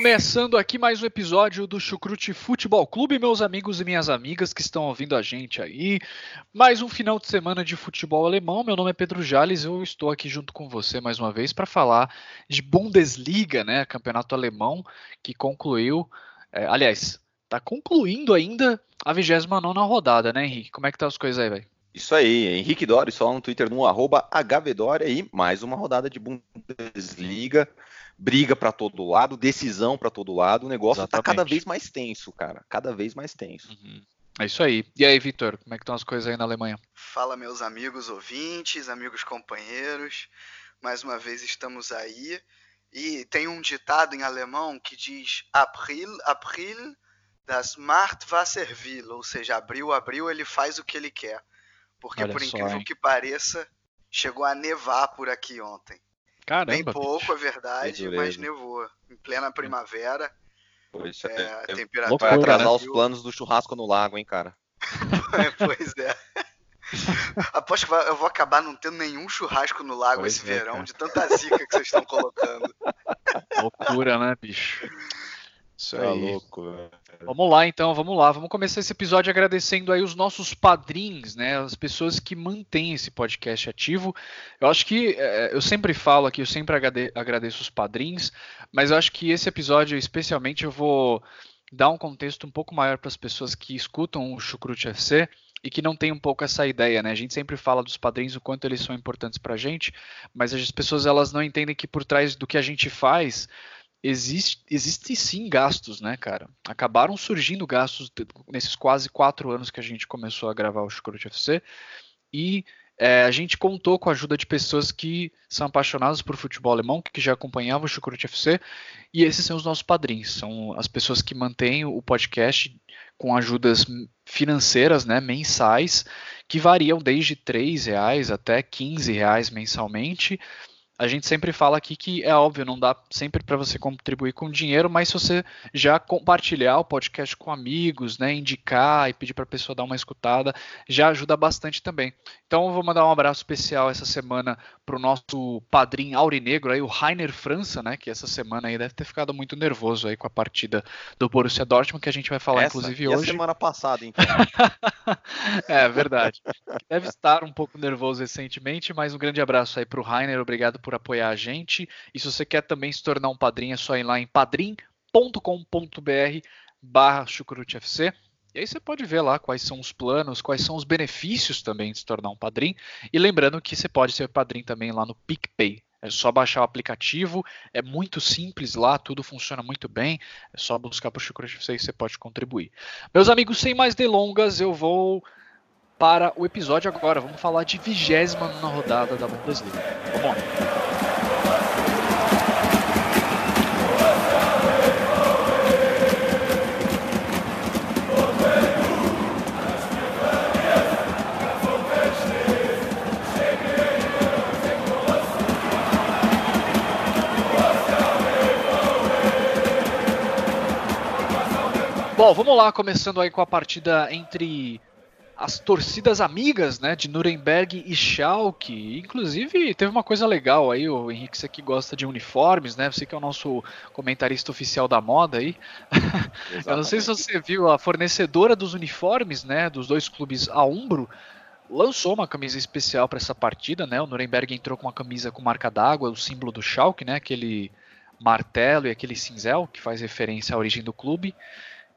Começando aqui mais um episódio do Chucrute Futebol Clube, meus amigos e minhas amigas que estão ouvindo a gente aí. Mais um final de semana de futebol alemão. Meu nome é Pedro Jales, eu estou aqui junto com você mais uma vez para falar de Bundesliga, né, campeonato alemão que concluiu, é, aliás, está concluindo ainda a 29 rodada, né, Henrique? Como é que tá as coisas aí, velho? Isso aí, Henrique Dória, só no Twitter no HVDória e mais uma rodada de Bundesliga briga para todo lado, decisão para todo lado, o negócio Exatamente. tá cada vez mais tenso, cara, cada vez mais tenso. Uhum. É isso aí. E aí, Vitor, como é que estão as coisas aí na Alemanha? Fala, meus amigos ouvintes, amigos companheiros. Mais uma vez estamos aí. E tem um ditado em alemão que diz April, April, das Macht was er will, ou seja, abril, abril, ele faz o que ele quer. Porque, Olha por incrível só, que pareça, chegou a nevar por aqui ontem. Caramba, Bem pouco, é verdade, mas nevou. Em plena primavera. Pois é, é, a temperatura vai atrasar os planos do churrasco no lago, hein, cara? pois é. Aposto que eu vou acabar não tendo nenhum churrasco no lago pois esse é, verão, cara. de tanta zica que vocês estão colocando. Loucura, né, bicho? Isso tá aí. louco, velho. Vamos lá então, vamos lá. Vamos começar esse episódio agradecendo aí os nossos padrinhos, né? As pessoas que mantêm esse podcast ativo. Eu acho que é, eu sempre falo aqui, eu sempre agradeço os padrinhos, mas eu acho que esse episódio especialmente eu vou dar um contexto um pouco maior para as pessoas que escutam o Chucrute FC e que não tem um pouco essa ideia, né? A gente sempre fala dos padrinhos o quanto eles são importantes para a gente, mas as pessoas elas não entendem que por trás do que a gente faz existe, existe sim gastos, né, cara? Acabaram surgindo gastos nesses quase quatro anos que a gente começou a gravar o Chucrute FC e é, a gente contou com a ajuda de pessoas que são apaixonadas por futebol alemão, que já acompanhavam o Chucrute FC, e esses são os nossos padrinhos, são as pessoas que mantêm o podcast com ajudas financeiras, né, mensais, que variam desde R$ reais até R$ reais mensalmente, a gente sempre fala aqui que é óbvio, não dá sempre para você contribuir com dinheiro, mas se você já compartilhar o podcast com amigos, né, indicar e pedir para a pessoa dar uma escutada, já ajuda bastante também. Então eu vou mandar um abraço especial essa semana para o nosso padrinho aurinegro aí, o Rainer França, né, que essa semana aí deve ter ficado muito nervoso aí com a partida do Borussia Dortmund que a gente vai falar essa, inclusive hoje. Semana passada, então. é verdade. Deve estar um pouco nervoso recentemente, mas um grande abraço aí para o Rainer, obrigado por por apoiar a gente. E se você quer também se tornar um padrinho, é só ir lá em padrim.com.br barra chucrutefc. E aí você pode ver lá quais são os planos, quais são os benefícios também de se tornar um padrinho. E lembrando que você pode ser padrinho também lá no PicPay. É só baixar o aplicativo, é muito simples lá, tudo funciona muito bem. É só buscar por Chucrute FC e você pode contribuir. Meus amigos, sem mais delongas, eu vou para o episódio agora. Vamos falar de 29 rodada da Bundesliga. Vamos lá. Bom, vamos lá, começando aí com a partida entre as torcidas amigas, né, de Nuremberg e Schalke. Inclusive, teve uma coisa legal aí, o Henrique, você que gosta de uniformes, né, você que é o nosso comentarista oficial da moda aí. Eu não sei se você viu, a fornecedora dos uniformes, né, dos dois clubes a Umbro, lançou uma camisa especial para essa partida, né, o Nuremberg entrou com uma camisa com marca d'água, o símbolo do Schalke, né, aquele martelo e aquele cinzel, que faz referência à origem do clube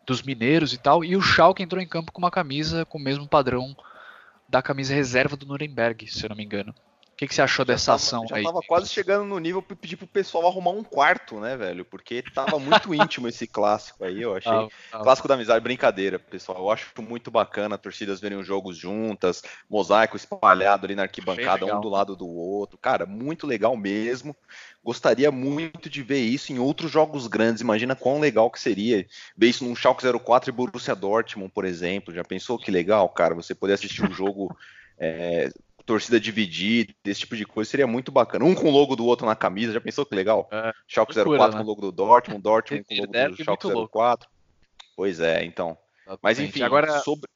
dos mineiros e tal, e o Schalke entrou em campo com uma camisa com o mesmo padrão da camisa reserva do Nuremberg, se eu não me engano. O que, que você achou dessa tava, ação já aí? Já tava quase chegando no nível pra pedir pro pessoal arrumar um quarto, né, velho? Porque tava muito íntimo esse clássico aí, eu achei. Ah, ah. Clássico da amizade, brincadeira, pessoal. Eu acho muito bacana torcidas verem os jogos juntas, mosaico espalhado ali na arquibancada, um do lado do outro. Cara, muito legal mesmo. Gostaria muito de ver isso em outros jogos grandes. Imagina quão legal que seria ver isso num Schalke 04 e Borussia Dortmund, por exemplo. Já pensou que legal, cara? Você poder assistir um jogo é, torcida dividida, esse tipo de coisa, seria muito bacana. Um com o logo do outro na camisa, já pensou que legal? É, Schalke 04 né? com o logo do Dortmund, Dortmund com o logo do Schalke 04. Pois é, então. Exatamente. Mas enfim, agora sobre...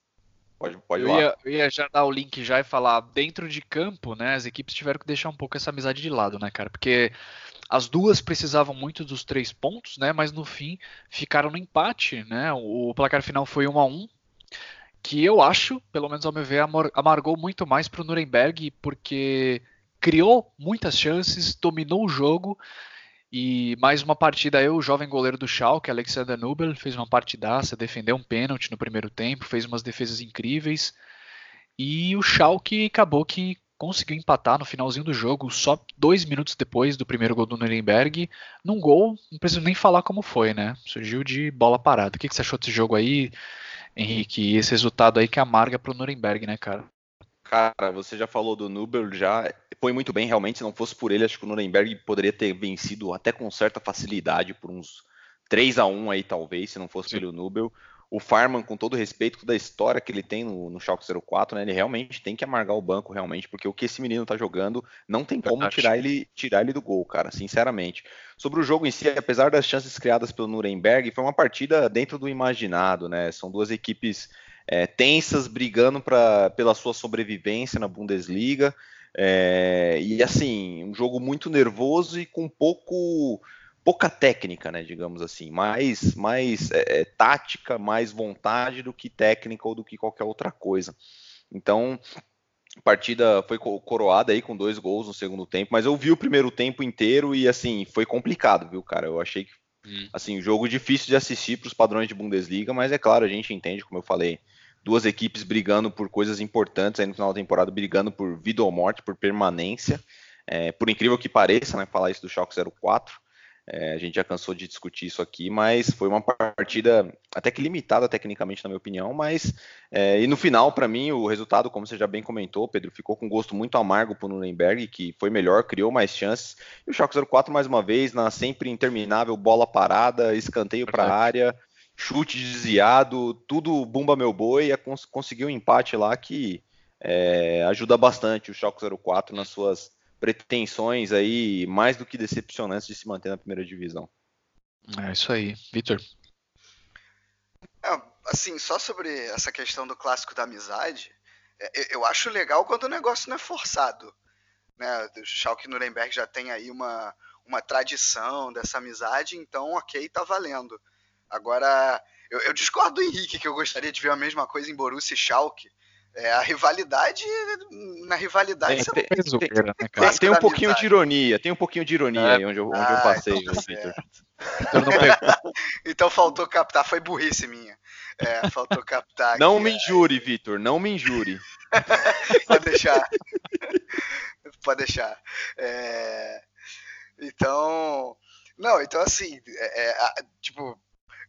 Pode, pode eu, ia, eu ia já dar o link já e falar, dentro de campo, né, as equipes tiveram que deixar um pouco essa amizade de lado, né, cara? Porque as duas precisavam muito dos três pontos, né, mas no fim ficaram no empate, né? O placar final foi 1 a 1 que eu acho, pelo menos ao meu ver, amargou muito mais para o Nuremberg, porque criou muitas chances, dominou o jogo e mais uma partida aí, o jovem goleiro do Schalke, Alexander Nubel, fez uma partidaça, defendeu um pênalti no primeiro tempo, fez umas defesas incríveis. E o Schalke acabou que conseguiu empatar no finalzinho do jogo, só dois minutos depois do primeiro gol do Nuremberg, num gol, não preciso nem falar como foi, né? Surgiu de bola parada. O que, que você achou desse jogo aí? Henrique, e esse resultado aí que amarga pro Nuremberg, né, cara? Cara, você já falou do Nubel, já foi muito bem, realmente. Se não fosse por ele, acho que o Nuremberg poderia ter vencido até com certa facilidade, por uns 3 a 1 aí, talvez, se não fosse Sim. pelo Nubel o Farman, com todo respeito da história que ele tem no, no Schalke 04, né, ele realmente tem que amargar o banco, realmente, porque o que esse menino tá jogando, não tem como tirar ele, tirar ele do gol, cara, sinceramente. Sobre o jogo em si, apesar das chances criadas pelo Nuremberg, foi uma partida dentro do imaginado, né, são duas equipes é, tensas, brigando pra, pela sua sobrevivência na Bundesliga, é, e assim, um jogo muito nervoso e com pouco pouca técnica, né, digamos assim, mais, mais é, é, tática, mais vontade do que técnica ou do que qualquer outra coisa. Então, a partida foi coroada aí com dois gols no segundo tempo, mas eu vi o primeiro tempo inteiro e assim, foi complicado, viu, cara? Eu achei que hum. assim, jogo difícil de assistir para os padrões de Bundesliga, mas é claro, a gente entende, como eu falei, duas equipes brigando por coisas importantes aí no final da temporada, brigando por vida ou morte, por permanência. É, por incrível que pareça, né, falar isso do Schalke 04, é, a gente já cansou de discutir isso aqui, mas foi uma partida até que limitada tecnicamente, na minha opinião. Mas é, e no final, para mim, o resultado, como você já bem comentou, Pedro, ficou com gosto muito amargo para o Nuremberg, que foi melhor, criou mais chances. E o Schalke 04 mais uma vez na sempre interminável bola parada, escanteio para a área, chute desviado, tudo bumba meu boi, e conseguiu um empate lá que é, ajuda bastante o Schalke 04 nas suas pretensões aí mais do que decepcionantes de se manter na primeira divisão. É isso aí, Vitor. É, assim, só sobre essa questão do clássico da amizade, é, eu acho legal quando o negócio não é forçado. Né? O Schalke Nuremberg já tem aí uma, uma tradição dessa amizade, então ok, tá valendo. Agora, eu, eu discordo do Henrique, que eu gostaria de ver a mesma coisa em Borussia e Schalke. É, a rivalidade, na rivalidade tem, tem, tem, tem, né, tem um pouquinho de ironia, tem um pouquinho de ironia é. aí onde eu, onde ah, eu passei, então, Vitor. então faltou captar, foi burrice minha. É, faltou captar. Não aqui, me injure, Vitor, não me injure. Pode deixar. Pode deixar. É... Então, não, então assim, é, é tipo,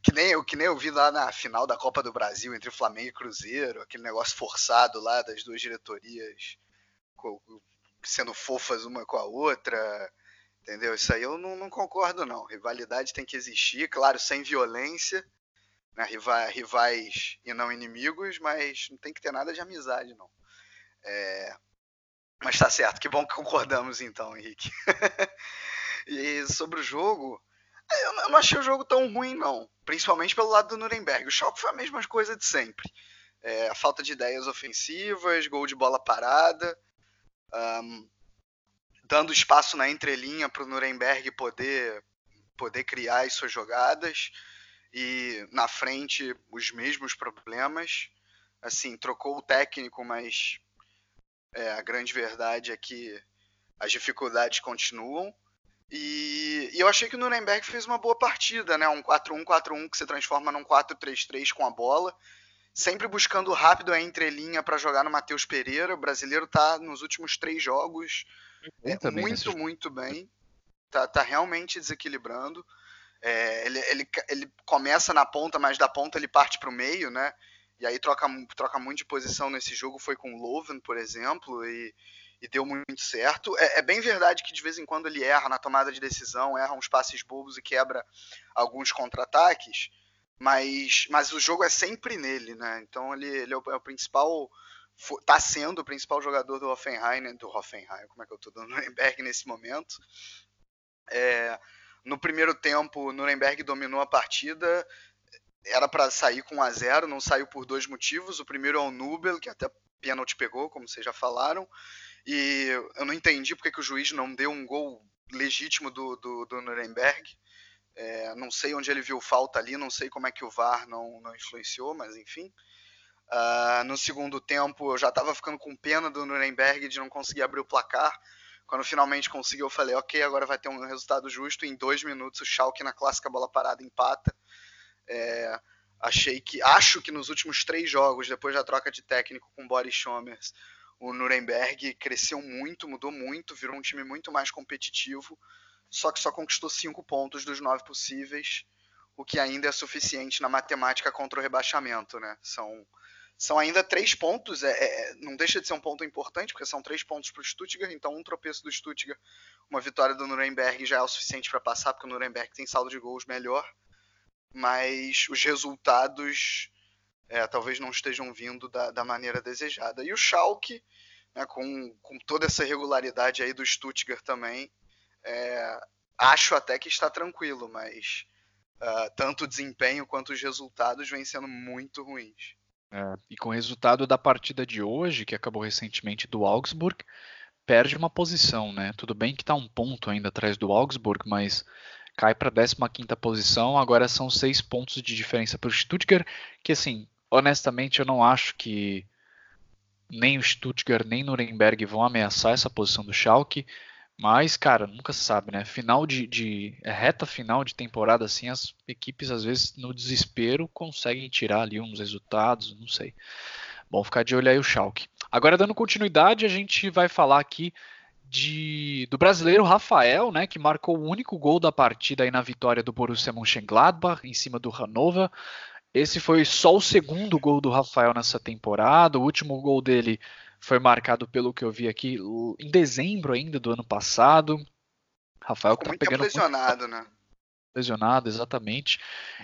que nem, eu, que nem eu vi lá na final da Copa do Brasil entre Flamengo e Cruzeiro, aquele negócio forçado lá das duas diretorias sendo fofas uma com a outra. Entendeu? Isso aí eu não, não concordo, não. Rivalidade tem que existir, claro, sem violência, né? rivais, e não inimigos, mas não tem que ter nada de amizade, não. É... Mas tá certo, que bom que concordamos então, Henrique. e sobre o jogo, eu não achei o jogo tão ruim, não. Principalmente pelo lado do Nuremberg. O Schalke foi a mesma coisa de sempre. É, a falta de ideias ofensivas, gol de bola parada, um, dando espaço na entrelinha para o Nuremberg poder, poder criar as suas jogadas. E na frente, os mesmos problemas. Assim, trocou o técnico, mas é, a grande verdade é que as dificuldades continuam. E, e, eu achei que o Nuremberg fez uma boa partida, né? Um 4-1-4-1 que se transforma num 4-3-3 com a bola, sempre buscando rápido a entrelinha para jogar no Matheus Pereira. O brasileiro está nos últimos três jogos É, muito, muito bem. Tá, tá realmente desequilibrando. É, ele, ele, ele começa na ponta, mas da ponta ele parte para o meio, né? E aí troca, troca muito de posição nesse jogo. Foi com o Loven, por exemplo, e, e deu muito certo. É, é, bem verdade que de vez em quando ele erra na tomada de decisão, erra uns passes bobos e quebra alguns contra-ataques. Mas, mas o jogo é sempre nele, né? Então ele, ele é, o, é o principal está sendo o principal jogador do Hoffenheim, do Hoffenheim, como é que eu estou dando Nuremberg nesse momento. É, no primeiro tempo, Nuremberg dominou a partida, era para sair com 1 a 0 não saiu por dois motivos. O primeiro é o Nubel, que até pênalti pegou, como vocês já falaram, e eu não entendi porque que o juiz não deu um gol legítimo do, do, do Nuremberg. É, não sei onde ele viu falta ali, não sei como é que o VAR não, não influenciou, mas enfim. Uh, no segundo tempo, eu já estava ficando com pena do Nuremberg de não conseguir abrir o placar. Quando finalmente conseguiu, eu falei, ok, agora vai ter um resultado justo. Em dois minutos, o Schalke na clássica bola parada empata. É, achei que, acho que nos últimos três jogos, depois da troca de técnico com Boris Schommers, o Nuremberg cresceu muito, mudou muito, virou um time muito mais competitivo. Só que só conquistou cinco pontos dos nove possíveis, o que ainda é suficiente na matemática contra o rebaixamento, né? São são ainda três pontos, é, é, não deixa de ser um ponto importante, porque são três pontos para o Stuttgart, então um tropeço do Stuttgart, uma vitória do Nuremberg já é o suficiente para passar, porque o Nuremberg tem saldo de gols melhor, mas os resultados é, talvez não estejam vindo da, da, maneira desejada. E o Schalke, né, com, com toda essa irregularidade aí do Stuttgart também, é, acho até que está tranquilo, mas uh, tanto o desempenho quanto os resultados vêm sendo muito ruins. É, e com o resultado da partida de hoje, que acabou recentemente do Augsburg, perde uma posição, né? Tudo bem que está um ponto ainda atrás do Augsburg, mas cai para a 15 posição. Agora são seis pontos de diferença para o Stuttgart, que assim, honestamente eu não acho que nem o Stuttgart nem Nuremberg vão ameaçar essa posição do Schalke. Mas, cara, nunca se sabe, né? Final de, de é reta final de temporada, assim, as equipes às vezes no desespero conseguem tirar ali uns resultados, não sei. Bom, ficar de olho aí o Schalke. Agora, dando continuidade, a gente vai falar aqui de, do brasileiro Rafael, né, que marcou o único gol da partida aí na vitória do Borussia Mönchengladbach em cima do Hannover. Esse foi só o segundo gol do Rafael nessa temporada. O último gol dele foi marcado pelo que eu vi aqui em dezembro ainda do ano passado. Rafael Ficou tá pegando lesionado, muito... né? Lesionado, exatamente.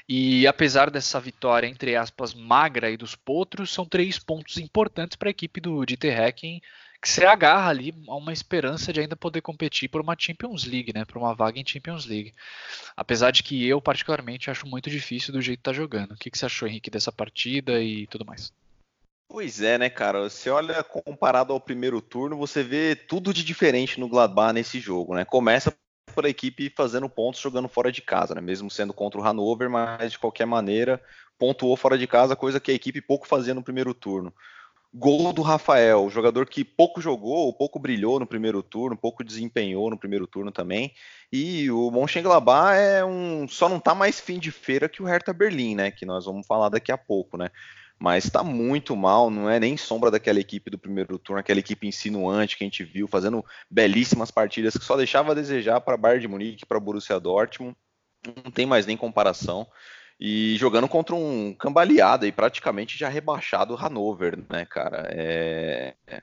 E apesar dessa vitória, entre aspas, magra aí dos potros, são três pontos importantes para a equipe do Dieter Hecking, que se agarra ali a uma esperança de ainda poder competir por uma Champions League, né? Por uma vaga em Champions League. Apesar de que eu, particularmente, acho muito difícil do jeito que tá jogando. O que, que você achou, Henrique, dessa partida e tudo mais? Pois é, né, cara? Você olha comparado ao primeiro turno, você vê tudo de diferente no Gladbach nesse jogo, né? Começa por a equipe fazendo pontos jogando fora de casa, né? Mesmo sendo contra o Hannover, mas de qualquer maneira pontuou fora de casa, coisa que a equipe pouco fazia no primeiro turno. Gol do Rafael, jogador que pouco jogou, pouco brilhou no primeiro turno, pouco desempenhou no primeiro turno também. E o Mönchengladbach é um, só não tá mais fim de feira que o Hertha Berlim, né? Que nós vamos falar daqui a pouco, né? mas está muito mal, não é nem sombra daquela equipe do primeiro turno, aquela equipe insinuante que a gente viu, fazendo belíssimas partidas que só deixava a desejar para Bayern de Munique, para Borussia Dortmund, não tem mais nem comparação. E jogando contra um cambaleado e praticamente já rebaixado Hannover, né, cara? É, é,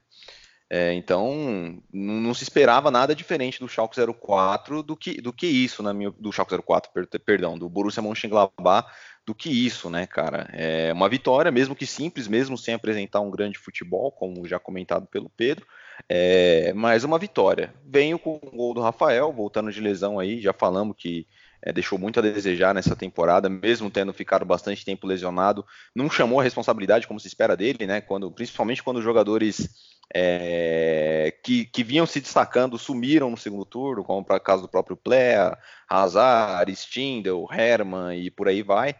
é, então, não, se esperava nada diferente do Schalke 04 do que, do que isso, na minha, do Schalke 04, perdão, do Borussia Mönchengladbach do que isso, né, cara? É uma vitória, mesmo que simples, mesmo sem apresentar um grande futebol, como já comentado pelo Pedro, é, mas uma vitória. Venho com o gol do Rafael, voltando de lesão aí, já falamos que é, deixou muito a desejar nessa temporada, mesmo tendo ficado bastante tempo lesionado, não chamou a responsabilidade como se espera dele, né? Quando, principalmente quando os jogadores é, que, que, vinham se destacando sumiram no segundo turno, como para o caso do próprio Plea, Hazard, Stindl, Herman e por aí vai.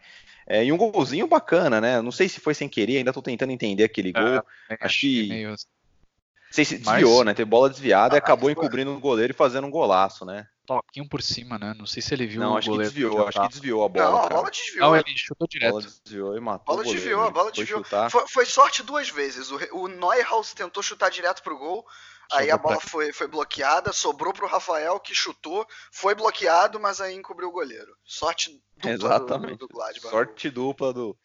É, e um golzinho bacana, né? Não sei se foi sem querer, ainda estou tentando entender aquele é, gol. É, que. Meio... Não sei se desviou, Mas... né? Teve bola desviada ah, e acabou encobrindo o goleiro e fazendo um golaço, né? Toquinho por cima, né? Não sei se ele viu não, o acho goleiro. Que desviou, acho que desviou a bola. Não, a bola desviou. Não, ele chutou direto. A bola desviou e matou. A bola desviou, a bola desviou. Foi, foi, sorte duas vezes. O, o Neuhaus tentou chutar direto pro gol. aí a bola foi, foi bloqueada, sobrou pro Rafael, que chutou, foi bloqueado, mas aí encobriu o goleiro. Sorte dupla Exatamente. do, do Gladbach. Sorte dupla do,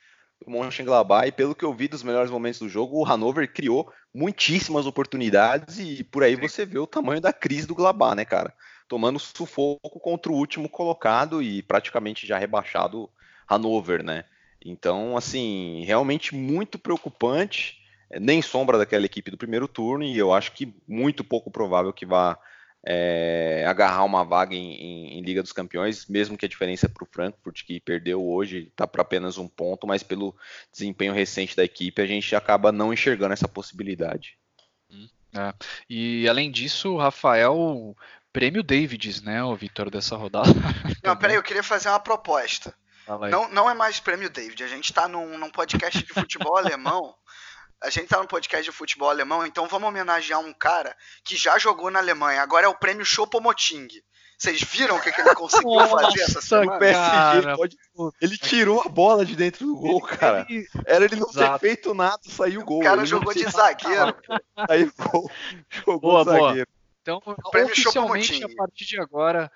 do Mönchengladbach. E pelo que eu vi dos melhores momentos do jogo, o Hannover criou muitíssimas oportunidades e por aí Sim. você vê o tamanho da crise do Gladbach, né, cara? Tomando sufoco contra o último colocado e praticamente já rebaixado Hannover, né? Então, assim, realmente muito preocupante. Nem sombra daquela equipe do primeiro turno, e eu acho que muito pouco provável que vá é, agarrar uma vaga em, em, em, Liga dos Campeões, mesmo que a diferença é para o Frankfurt, que perdeu hoje, está para apenas um ponto, mas pelo desempenho recente da equipe, a gente acaba não enxergando essa possibilidade. Hum, é. E além disso, o Rafael, prêmio Davids, né, o Vitor, dessa rodada. Não, peraí, eu queria fazer uma proposta. Não, não é mais prêmio David, a gente está num, num podcast de futebol alemão. A gente tá no podcast de futebol alemão, então vamos homenagear um cara que já jogou na Alemanha. Agora é o prêmio Chopomoting. Vocês viram o que, que ele conseguiu Nossa, fazer essa semana? PSG pode... Ele tirou a bola de dentro do gol, cara. Era ele não Exato. ter feito nada, saiu o gol. O cara ele jogou de zagueiro. Aí gol. Jogou boa, zagueiro. Boa. Então, oficialmente, a partir de agora,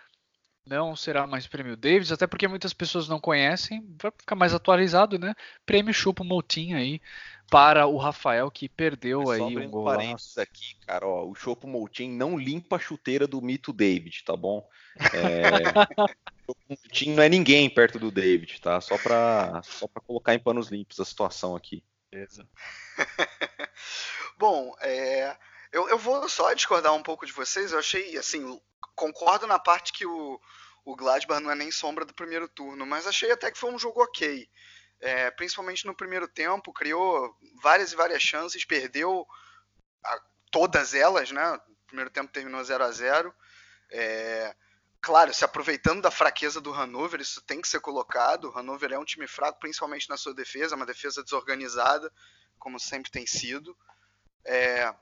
não será mais prêmio Davis, até porque muitas pessoas não conhecem, vai ficar mais atualizado, né? Prêmio Chupo Moutinho aí para o Rafael que perdeu Mas aí um gol. parênteses aqui, cara, ó, o Chopo Moutinho não limpa a chuteira do mito David, tá bom? É... o Moutinho não é ninguém perto do David, tá? Só para só para colocar em panos limpos a situação aqui. Beleza. bom, é... eu, eu vou só discordar um pouco de vocês. Eu achei, assim, concordo na parte que o, o Gladbach não é nem sombra do primeiro turno, mas achei até que foi um jogo ok. É, principalmente no primeiro tempo, criou várias e várias chances, perdeu a, todas elas, né? O primeiro tempo terminou 0 a 0 é, Claro, se aproveitando da fraqueza do Hannover, isso tem que ser colocado. O Hannover é um time fraco, principalmente na sua defesa, uma defesa desorganizada, como sempre tem sido. É,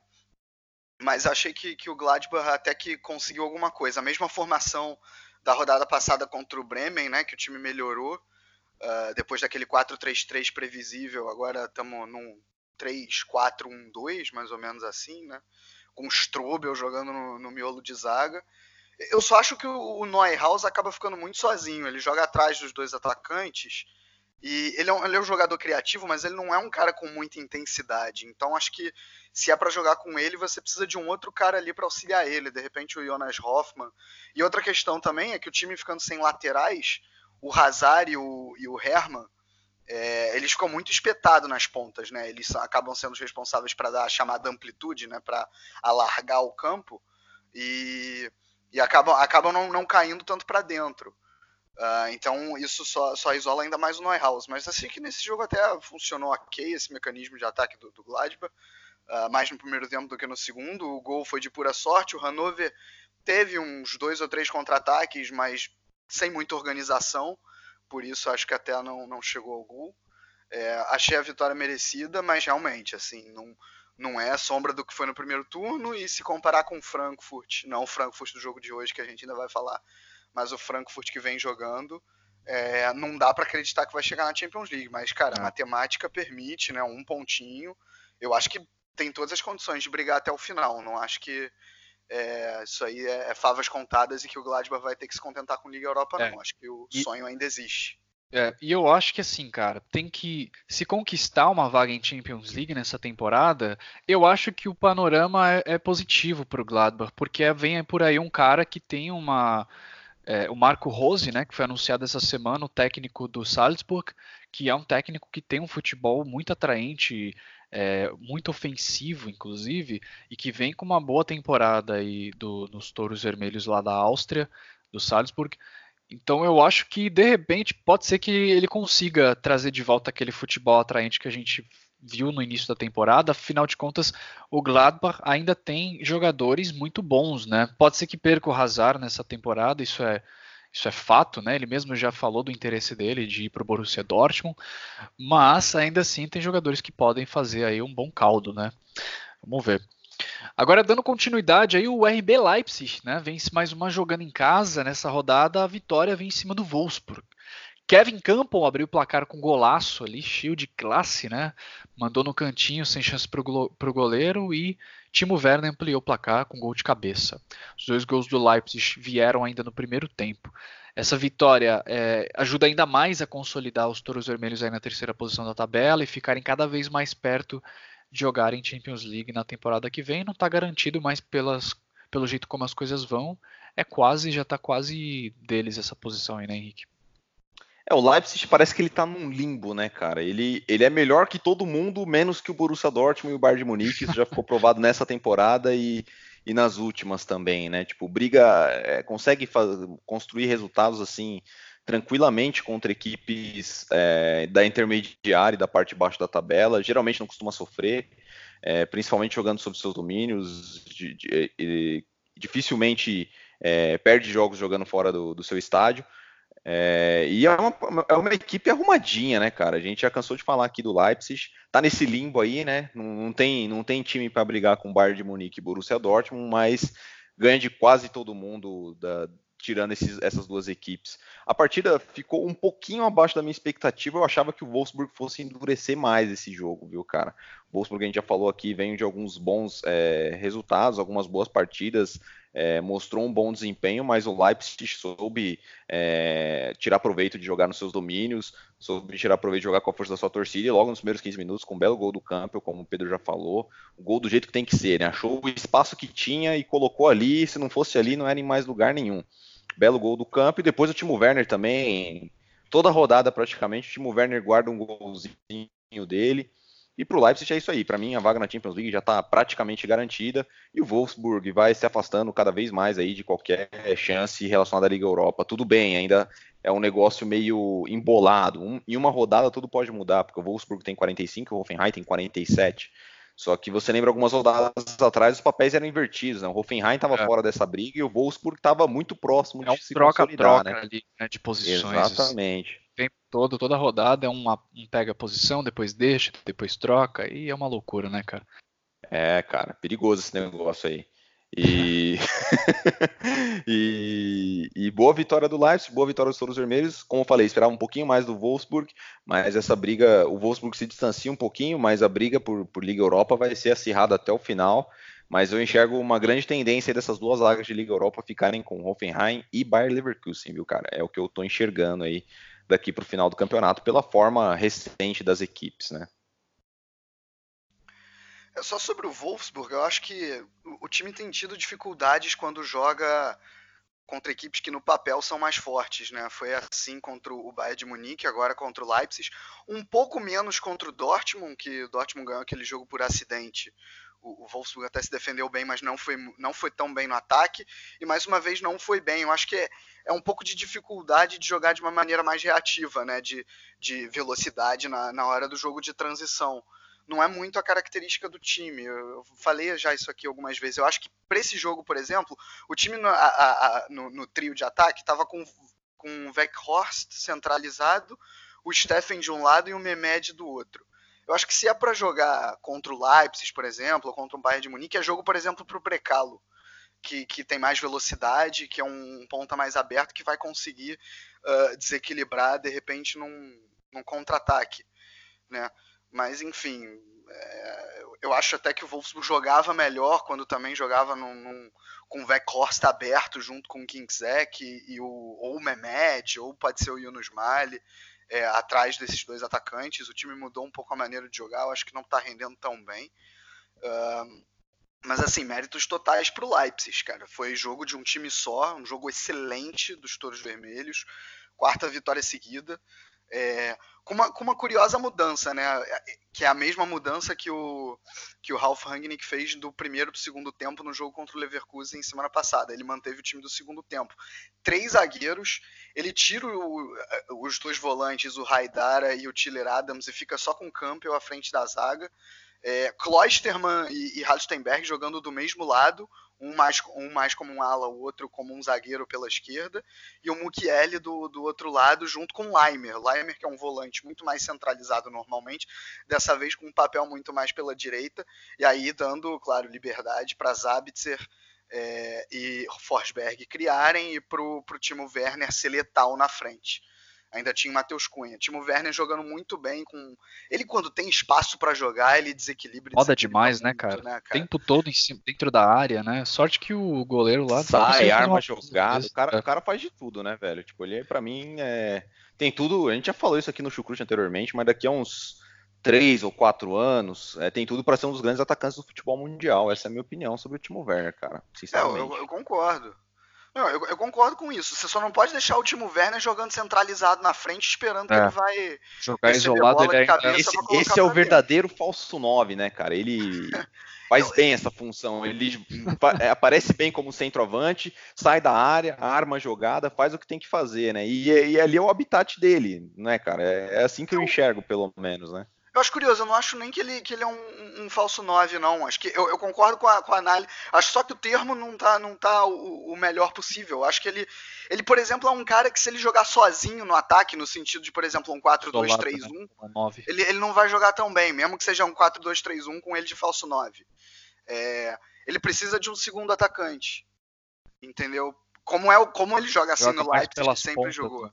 mas achei que, que o Gladbach até que conseguiu alguma coisa. A mesma formação da rodada passada contra o Bremen, né, que o time melhorou, uh, depois daquele 4-3-3 previsível, agora estamos num 3-4-1-2, mais ou menos assim, né, com o Strobel jogando no, no miolo de zaga. Eu só acho que o, o Neuhaus acaba ficando muito sozinho, ele joga atrás dos dois atacantes, e ele é, um, ele é um jogador criativo, mas ele não é um cara com muita intensidade. Então acho que se é para jogar com ele, você precisa de um outro cara ali para auxiliar ele, de repente o Jonas Hoffman. E outra questão também é que o time ficando sem laterais, o Hazard e o, e o Herman, é, eles ficam muito espetados nas pontas, né? Eles acabam sendo os responsáveis para dar a chamada amplitude, né? Para alargar o campo e, e acabam, acabam não, não caindo tanto para dentro. Uh, então isso só, só, isola ainda mais o Neuhaus. Mas achei que nesse jogo até funcionou ok esse mecanismo de ataque do, do Gladbach, uh, mais no primeiro tempo do que no segundo. O gol foi de pura sorte. O Hannover teve uns dois ou três contra-ataques, mas sem muita organização. Por isso acho que até não, não chegou ao gol. É, achei a vitória merecida, mas realmente assim não, não é sombra do que foi no primeiro turno. E se comparar com o Frankfurt, não o Frankfurt do jogo de hoje que a gente ainda vai falar mas o Frankfurt que vem jogando, é, não dá para acreditar que vai chegar na Champions League. Mas, cara, a é. matemática permite, né? Um pontinho. Eu acho que tem todas as condições de brigar até o final. Não acho que é, isso aí é, é, favas contadas e que o Gladbach vai ter que se contentar com Liga Europa, é. não. Acho que o e, sonho ainda existe. É, e eu acho que assim, cara, tem que se conquistar uma vaga em Champions League nessa temporada. Eu acho que o panorama é, é positivo para o Gladbach, porque vem por aí um cara que tem uma é, o Marco Rose, né, que foi anunciado essa semana, o técnico do Salzburg, que é um técnico que tem um futebol muito atraente, é, muito ofensivo, inclusive, e que vem com uma boa temporada aí do, nos Touros Vermelhos lá da Áustria, do Salzburg. Então eu acho que de repente pode ser que ele consiga trazer de volta aquele futebol atraente que a gente viu no início da temporada, afinal de contas, o Gladbach ainda tem jogadores muito bons, né? Pode ser que perca o Hazard nessa temporada, isso é isso é fato, né? Ele mesmo já falou do interesse dele de ir para o Borussia Dortmund, mas ainda assim tem jogadores que podem fazer aí um bom caldo, né? Vamos ver. Agora dando continuidade aí o RB Leipzig, né? Vence mais uma jogando em casa nessa rodada, a vitória vem em cima do Wolfsburg. Kevin Campbell abriu o placar com golaço ali, cheio de classe, né? Mandou no cantinho sem chance para o goleiro e Timo Werner ampliou o placar com gol de cabeça. Os dois gols do Leipzig vieram ainda no primeiro tempo. Essa vitória é, ajuda ainda mais a consolidar os Touros Vermelhos aí na terceira posição da tabela e ficarem cada vez mais perto de jogarem Champions League na temporada que vem. Não está garantido, mas pelas, pelo jeito como as coisas vão, é quase, já está quase deles essa posição aí, né, Henrique? É, o Leipzig parece que ele tá num limbo, né, cara? Ele, ele é melhor que todo mundo, menos que o Borussia Dortmund e o Bayern de Munique. Isso já ficou provado nessa temporada e, e nas últimas também, né? Tipo, briga, é, consegue construir resultados assim tranquilamente contra equipes é, da intermediária e da parte de baixo da tabela. Geralmente não costuma sofrer, é, principalmente jogando sob seus domínios. De, de, de, dificilmente é, perde jogos jogando fora do, do seu estádio. É, e é uma, é uma, equipe arrumadinha, né, cara? A gente já cansou de falar aqui do Leipzig, tá nesse limbo aí, né? Não, não tem, não tem time para brigar com o Bayern de Munique e Borussia Dortmund, mas ganha de quase todo mundo, da, tirando esses, essas duas equipes. A partida ficou um pouquinho abaixo da minha expectativa. Eu achava que o Wolfsburg fosse endurecer mais esse jogo, viu, cara? O Wolfsburg, a gente já falou aqui, vem de alguns bons é, resultados, algumas boas partidas é, mostrou um bom desempenho, mas o Leipzig soube é, tirar proveito de jogar nos seus domínios, soube tirar proveito de jogar com a força da sua torcida, e logo nos primeiros 15 minutos, com um belo gol do campo, como o Pedro já falou, o gol do jeito que tem que ser, né? achou o espaço que tinha e colocou ali, se não fosse ali, não era em mais lugar nenhum. Belo gol do campo, e depois o Timo Werner também, toda rodada praticamente, o Timo Werner guarda um golzinho dele, e para o Leipzig é isso aí. Para mim, a vaga na Champions League já está praticamente garantida e o Wolfsburg vai se afastando cada vez mais aí de qualquer chance relacionada à Liga Europa. Tudo bem, ainda é um negócio meio embolado. Um, em uma rodada tudo pode mudar, porque o Wolfsburg tem 45 e o Hoffenheim tem 47. Só que você lembra algumas rodadas atrás os papéis eram invertidos, né? O Hoffenheim estava é. fora dessa briga e o Wolfsburg estava muito próximo de é um se troca, consolidar, troca né? Ali, né? De posições. Exatamente tempo todo, toda rodada é uma, um pega posição, depois deixa, depois troca, e é uma loucura, né, cara? É, cara, perigoso esse negócio aí. E... e... e, boa vitória do Leipzig, boa vitória dos Touros Vermelhos. Como eu falei, esperava um pouquinho mais do Wolfsburg, mas essa briga, o Wolfsburg se distancia um pouquinho, mas a briga por, por Liga Europa vai ser acirrada até o final. Mas eu enxergo uma grande tendência dessas duas vagas de Liga Europa ficarem com Hoffenheim e Bayer Leverkusen, viu, cara? É o que eu tô enxergando aí daqui para o final do campeonato pela forma recente das equipes, né? É só sobre o Wolfsburg, eu acho que o time tem tido dificuldades quando joga contra equipes que no papel são mais fortes, né? Foi assim contra o Bayern de Munique, agora contra o Leipzig, um pouco menos contra o Dortmund, que o Dortmund ganhou aquele jogo por acidente o, Wolfsburg até se defendeu bem, mas não foi, não foi tão bem no ataque. E mais uma vez não foi bem. Eu acho que é, é um pouco de dificuldade de jogar de uma maneira mais reativa, né? De, de velocidade na, na hora do jogo de transição. Não é muito a característica do time. Eu falei já isso aqui algumas vezes. Eu acho que para esse jogo, por exemplo, o time no, a, a, no, no trio de ataque estava com, com o Weghorst centralizado, o Steffen de um lado e o Mehmed do outro. Eu acho que se é para jogar contra o Leipzig, por exemplo, ou contra o Bayern de Munique, é jogo, por exemplo, para o Brecalo, que, que tem mais velocidade, que é um ponta mais aberto, que vai conseguir uh, desequilibrar, de repente, num, num contra-ataque. Né? Mas, enfim, é, eu acho até que o Wolfsburg jogava melhor quando também jogava num, num, com o Weghorst aberto junto com o Kingzek e, e o, ou o Mehmed, ou pode ser o Yunus Mali é, atrás desses dois atacantes. O time mudou um pouco a maneira de jogar, eu acho que não está rendendo tão bem. Uh, mas assim, méritos totais para o Leipzig, cara. Foi jogo de um time só, um jogo excelente dos Touros Vermelhos, quarta vitória seguida. É, com, uma, com uma curiosa mudança, né? Que é a mesma mudança que o, que o Ralf Rangnick fez do primeiro para o segundo tempo no jogo contra o Leverkusen semana passada. Ele manteve o time do segundo tempo. Três zagueiros, ele tira o, os dois volantes, o Haidara e o Tiller Adams, e fica só com o Campbell à frente da zaga. É, Kloisterman e, e Halstenberg jogando do mesmo lado, um mais, um mais como um ala, o outro como um zagueiro pela esquerda, e o Mukiele do, do outro lado, junto com o Leimer. Leimer, que é um volante muito mais centralizado normalmente, dessa vez com um papel muito mais pela direita, e aí dando, claro, liberdade para Zabitzer é, e Forsberg criarem e para o Timo Werner ser letal na frente. Ainda tinha o Matheus Cunha. Timo Werner jogando muito bem com. Ele, quando tem espaço para jogar, ele desequilibra. Roda demais, né, muito, né, cara? né, cara? Tempo todo cima, dentro da área, né? Sorte que o goleiro lá. Sai, arma jogada. O cara, o cara faz de tudo, né, velho? Tipo, ele, pra mim, é... tem tudo. A gente já falou isso aqui no Chucrute anteriormente, mas daqui a uns três ou quatro anos, é, tem tudo para ser um dos grandes atacantes do futebol mundial. Essa é a minha opinião sobre o Timo Werner, cara. Sinceramente. É, eu, eu, concordo. Não, eu, eu, concordo com isso. Você só não pode deixar o Timo Werner jogando centralizado na frente, esperando é. que ele vai jogar isolado. Ele é... Esse, esse é o verdadeiro falso 9, né, cara? Ele faz bem essa função. Ele é, aparece bem como centroavante, sai da área, arma a jogada, faz o que tem que fazer, né? E, e ali é o habitat dele, né, cara? É, é assim que eu enxergo, pelo menos, né? Eu acho curioso, eu não acho nem que ele, que ele é um, um falso 9, não. Acho que eu, eu, concordo com a, com a análise. Acho só que o termo não tá, não tá o, o, melhor possível. Acho que ele, ele, por exemplo, é um cara que se ele jogar sozinho no ataque, no sentido de, por exemplo, um 4-2-3-1, né? ele, ele não vai jogar tão bem, mesmo que seja um 4-2-3-1 com ele de falso 9. É, ele precisa de um segundo atacante. Entendeu? Como, é, como ele joga assim joga no Leipzig, sempre pontas, jogou. Né?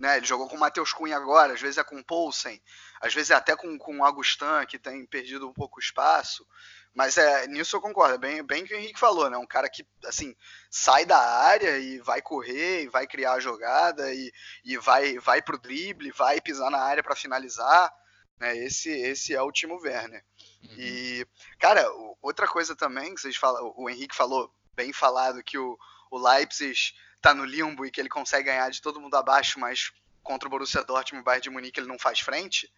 Né? Ele jogou com o Matheus Cunha agora, às vezes é com o Poulsen, às vezes é até com, com o Agustin, que tem perdido um pouco espaço. Mas é, nisso eu concordo, é bem, bem que o Henrique falou, né? Um cara que, assim, sai da área e vai correr, e vai criar a jogada, e, e vai, vai pro drible, vai pisar na área para finalizar. Né? Esse, esse é o Timo Werner. Uhum. E, cara, outra coisa também que vocês falam, o Henrique falou, bem falado, que o, o Leipzig tá no limbo e que ele consegue ganhar de todo mundo abaixo, mas contra o Borussia Dortmund e o Bayern de Munique ele não faz frente,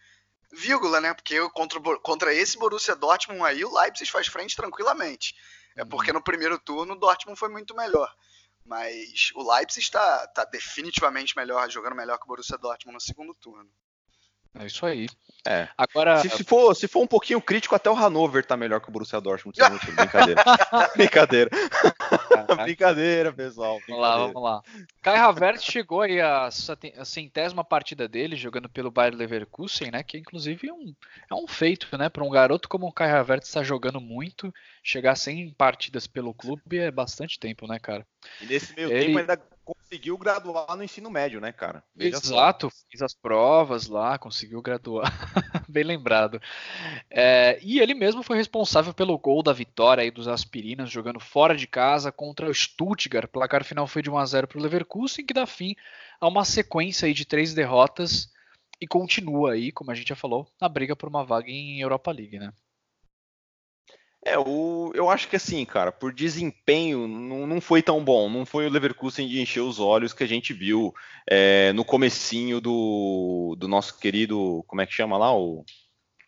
vírgula, né? Porque contra, contra esse Borussia Dortmund aí, o Leipzig faz frente tranquilamente. É uhum. porque no primeiro turno o Dortmund foi muito melhor. Mas o Leipzig está tá definitivamente melhor, jogando melhor que o Borussia Dortmund no segundo turno. É isso aí. É. Agora, se, se, for, se for um pouquinho crítico, até o Hannover tá melhor que o Borussia Dortmund. Brincadeira. Brincadeira. Brincadeira, pessoal. Vamos lá, vamos lá. Kai Havertz chegou aí a, a centésima partida dele jogando pelo Bayer Leverkusen, né? Que inclusive é um, é um feito, né? Para um garoto como o Kai Havertz está jogando muito, chegar a 100 partidas pelo clube é bastante tempo, né, cara? E nesse meio Ele... tempo ainda conseguiu graduar no ensino médio, né, cara? Veja Exato, só. fiz as provas lá, conseguiu graduar. Bem lembrado. É, e ele mesmo foi responsável pelo gol da vitória aí dos Aspirinas, jogando fora de casa contra o Stuttgart. O placar final foi de 1 a 0 para o Leverkusen, que dá fim a uma sequência aí de três derrotas e continua aí, como a gente já falou, na briga por uma vaga em Europa League, né? É, o, eu acho que assim, cara, por desempenho não, não foi tão bom. Não foi o Leverkusen de encher os olhos que a gente viu é, no comecinho do, do nosso querido, como é que chama lá, o,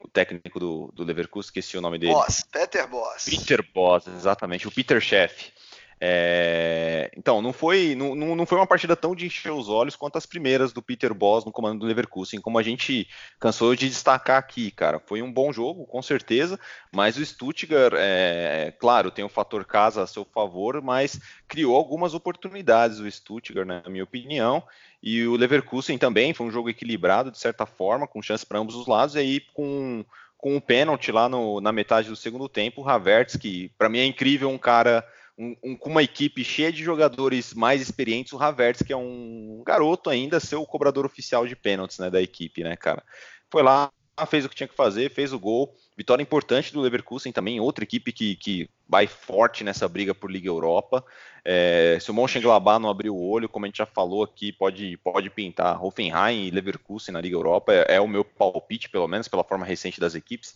o técnico do, do Leverkusen, esqueci o nome dele. Boss, Peter Boss. Peter Boss, exatamente, o Peter Chef. É, então, não foi, não, não foi uma partida tão de encher os olhos quanto as primeiras do Peter Boss no comando do Leverkusen, como a gente cansou de destacar aqui, cara. Foi um bom jogo, com certeza, mas o Stuttgart, é, claro, tem o fator casa a seu favor, mas criou algumas oportunidades o Stuttgart, na minha opinião, e o Leverkusen também foi um jogo equilibrado, de certa forma, com chance para ambos os lados, e aí com com um pênalti lá no, na metade do segundo tempo, o Havertz, que para mim é incrível, um cara um, um, com uma equipe cheia de jogadores mais experientes, o Havertz, que é um garoto ainda, ser o cobrador oficial de pênaltis né, da equipe, né, cara? Foi lá, fez o que tinha que fazer, fez o gol. Vitória importante do Leverkusen também, outra equipe que, que vai forte nessa briga por Liga Europa. É, se o Mönchengladbach não abrir o olho, como a gente já falou aqui, pode, pode pintar Hoffenheim e Leverkusen na Liga Europa. É, é o meu palpite, pelo menos pela forma recente das equipes.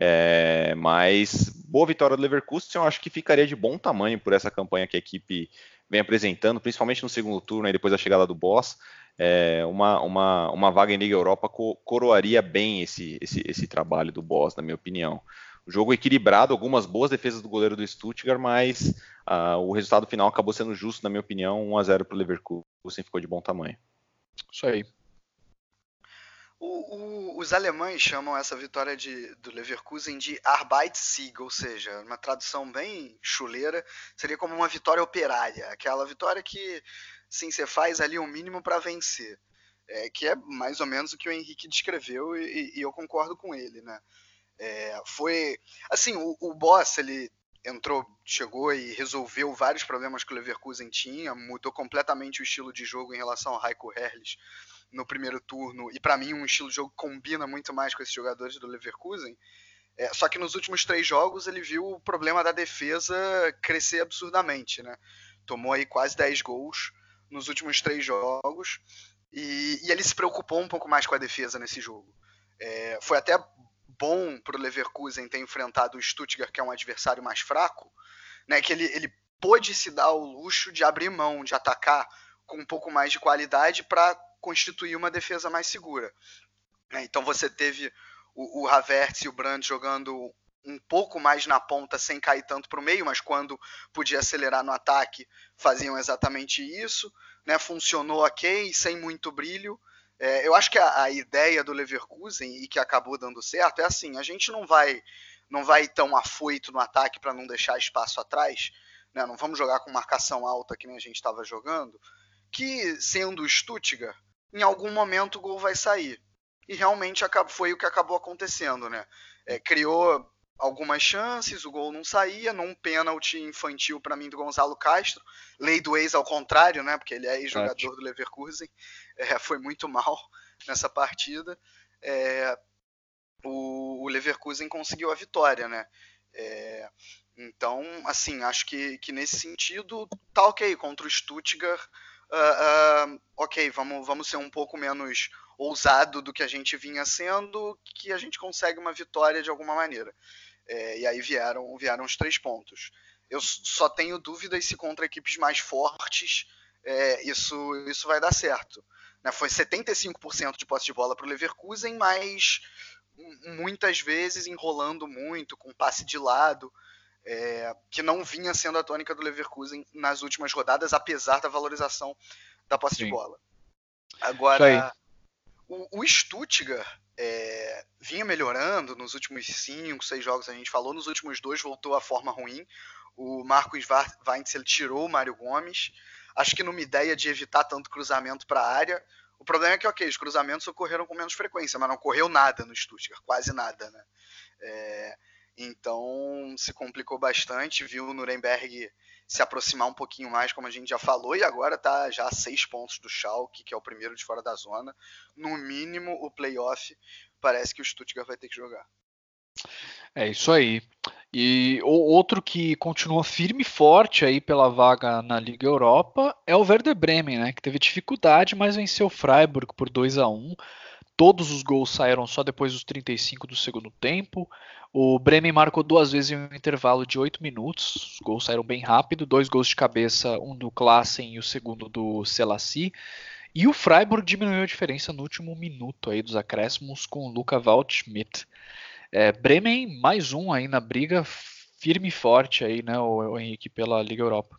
É, mas boa vitória do Leverkusen, eu acho que ficaria de bom tamanho por essa campanha que a equipe vem apresentando, principalmente no segundo turno, e depois da chegada do Boss. É, uma, uma, uma vaga em Liga Europa coroaria bem esse, esse, esse trabalho do Boss, na minha opinião. O jogo equilibrado, algumas boas defesas do goleiro do Stuttgart, mas uh, o resultado final acabou sendo justo, na minha opinião, 1 a 0 para o Leverkusen, ficou de bom tamanho. Isso aí. O, o, os alemães chamam essa vitória de, do Leverkusen de Arbeitssieg, ou seja, uma tradução bem chuleira, seria como uma vitória operária, aquela vitória que sim, você faz ali o um mínimo para vencer, é, que é mais ou menos o que o Henrique descreveu e, e eu concordo com ele, né? É, foi assim, o, o Boss ele entrou, chegou e resolveu vários problemas que o Leverkusen tinha, mudou completamente o estilo de jogo em relação ao Heiko Herrlich no primeiro turno, e para mim um estilo de jogo combina muito mais com esses jogadores do Leverkusen. É, só que nos últimos três jogos ele viu o problema da defesa crescer absurdamente, né? Tomou aí quase 10 gols nos últimos três jogos e, e ele se preocupou um pouco mais com a defesa nesse jogo. É, foi até bom para o Leverkusen ter enfrentado o Stuttgart, que é um adversário mais fraco, né? Que ele, ele pôde se dar o luxo de abrir mão, de atacar com um pouco mais de qualidade para constituir uma defesa mais segura. É, então você teve o, o Havertz e o Brandt jogando um pouco mais na ponta sem cair tanto para o meio, mas quando podia acelerar no ataque faziam exatamente isso. Né? Funcionou ok, sem muito brilho. É, eu acho que a, a, ideia do Leverkusen e que acabou dando certo é assim: a gente não vai não vai tão afoito no ataque para não deixar espaço atrás, né? não vamos jogar com marcação alta que nem a gente estava jogando, que sendo o Stuttgart, em algum momento o gol vai sair. E realmente foi o que acabou acontecendo, né? É, criou algumas chances, o gol não saía, num pênalti infantil para mim do Gonzalo Castro, lei do ex ao contrário, né? Porque ele é ex-jogador do Leverkusen, é, foi muito mal nessa partida. É, o, o, Leverkusen conseguiu a vitória, né? É, então, assim, acho que, que nesse sentido tá ok contra o Stuttgart. Uh, uh, ok, vamos, vamos ser um pouco menos ousado do que a gente vinha sendo, que a gente consegue uma vitória de alguma maneira. É, e aí vieram, vieram os três pontos. Eu só tenho dúvidas se contra equipes mais fortes é, isso, isso vai dar certo. Né? Foi 75% de posse de bola para o Leverkusen, mas muitas vezes enrolando muito, com passe de lado, é, que não vinha sendo a tônica do Leverkusen nas últimas rodadas, apesar da valorização da posse Sim. de bola. Agora, o, o Stuttgart é, vinha melhorando nos últimos cinco, seis jogos, a gente falou, nos últimos dois voltou à forma ruim. O Marcos Weinzel tirou o Mário Gomes. Acho que numa ideia de evitar tanto cruzamento para a área. O problema é que, ok, os cruzamentos ocorreram com menos frequência, mas não ocorreu nada no Stuttgart, quase nada, né? É, então se complicou bastante, viu o Nuremberg se aproximar um pouquinho mais, como a gente já falou, e agora está já a seis pontos do Schalke, que é o primeiro de fora da zona. No mínimo, o playoff parece que o Stuttgart vai ter que jogar. É isso aí. E outro que continua firme e forte aí pela vaga na Liga Europa é o Werder Bremen, né, que teve dificuldade, mas venceu o Freiburg por 2 a 1. Todos os gols saíram só depois dos 35 do segundo tempo. O Bremen marcou duas vezes em um intervalo de 8 minutos. Os gols saíram bem rápido, dois gols de cabeça, um do Klassen e o segundo do Selassie. E o Freiburg diminuiu a diferença no último minuto aí dos acréscimos com o Luca Waldschmidt. É, Bremen, mais um aí na briga, firme e forte aí, né, o, o Henrique, pela Liga Europa.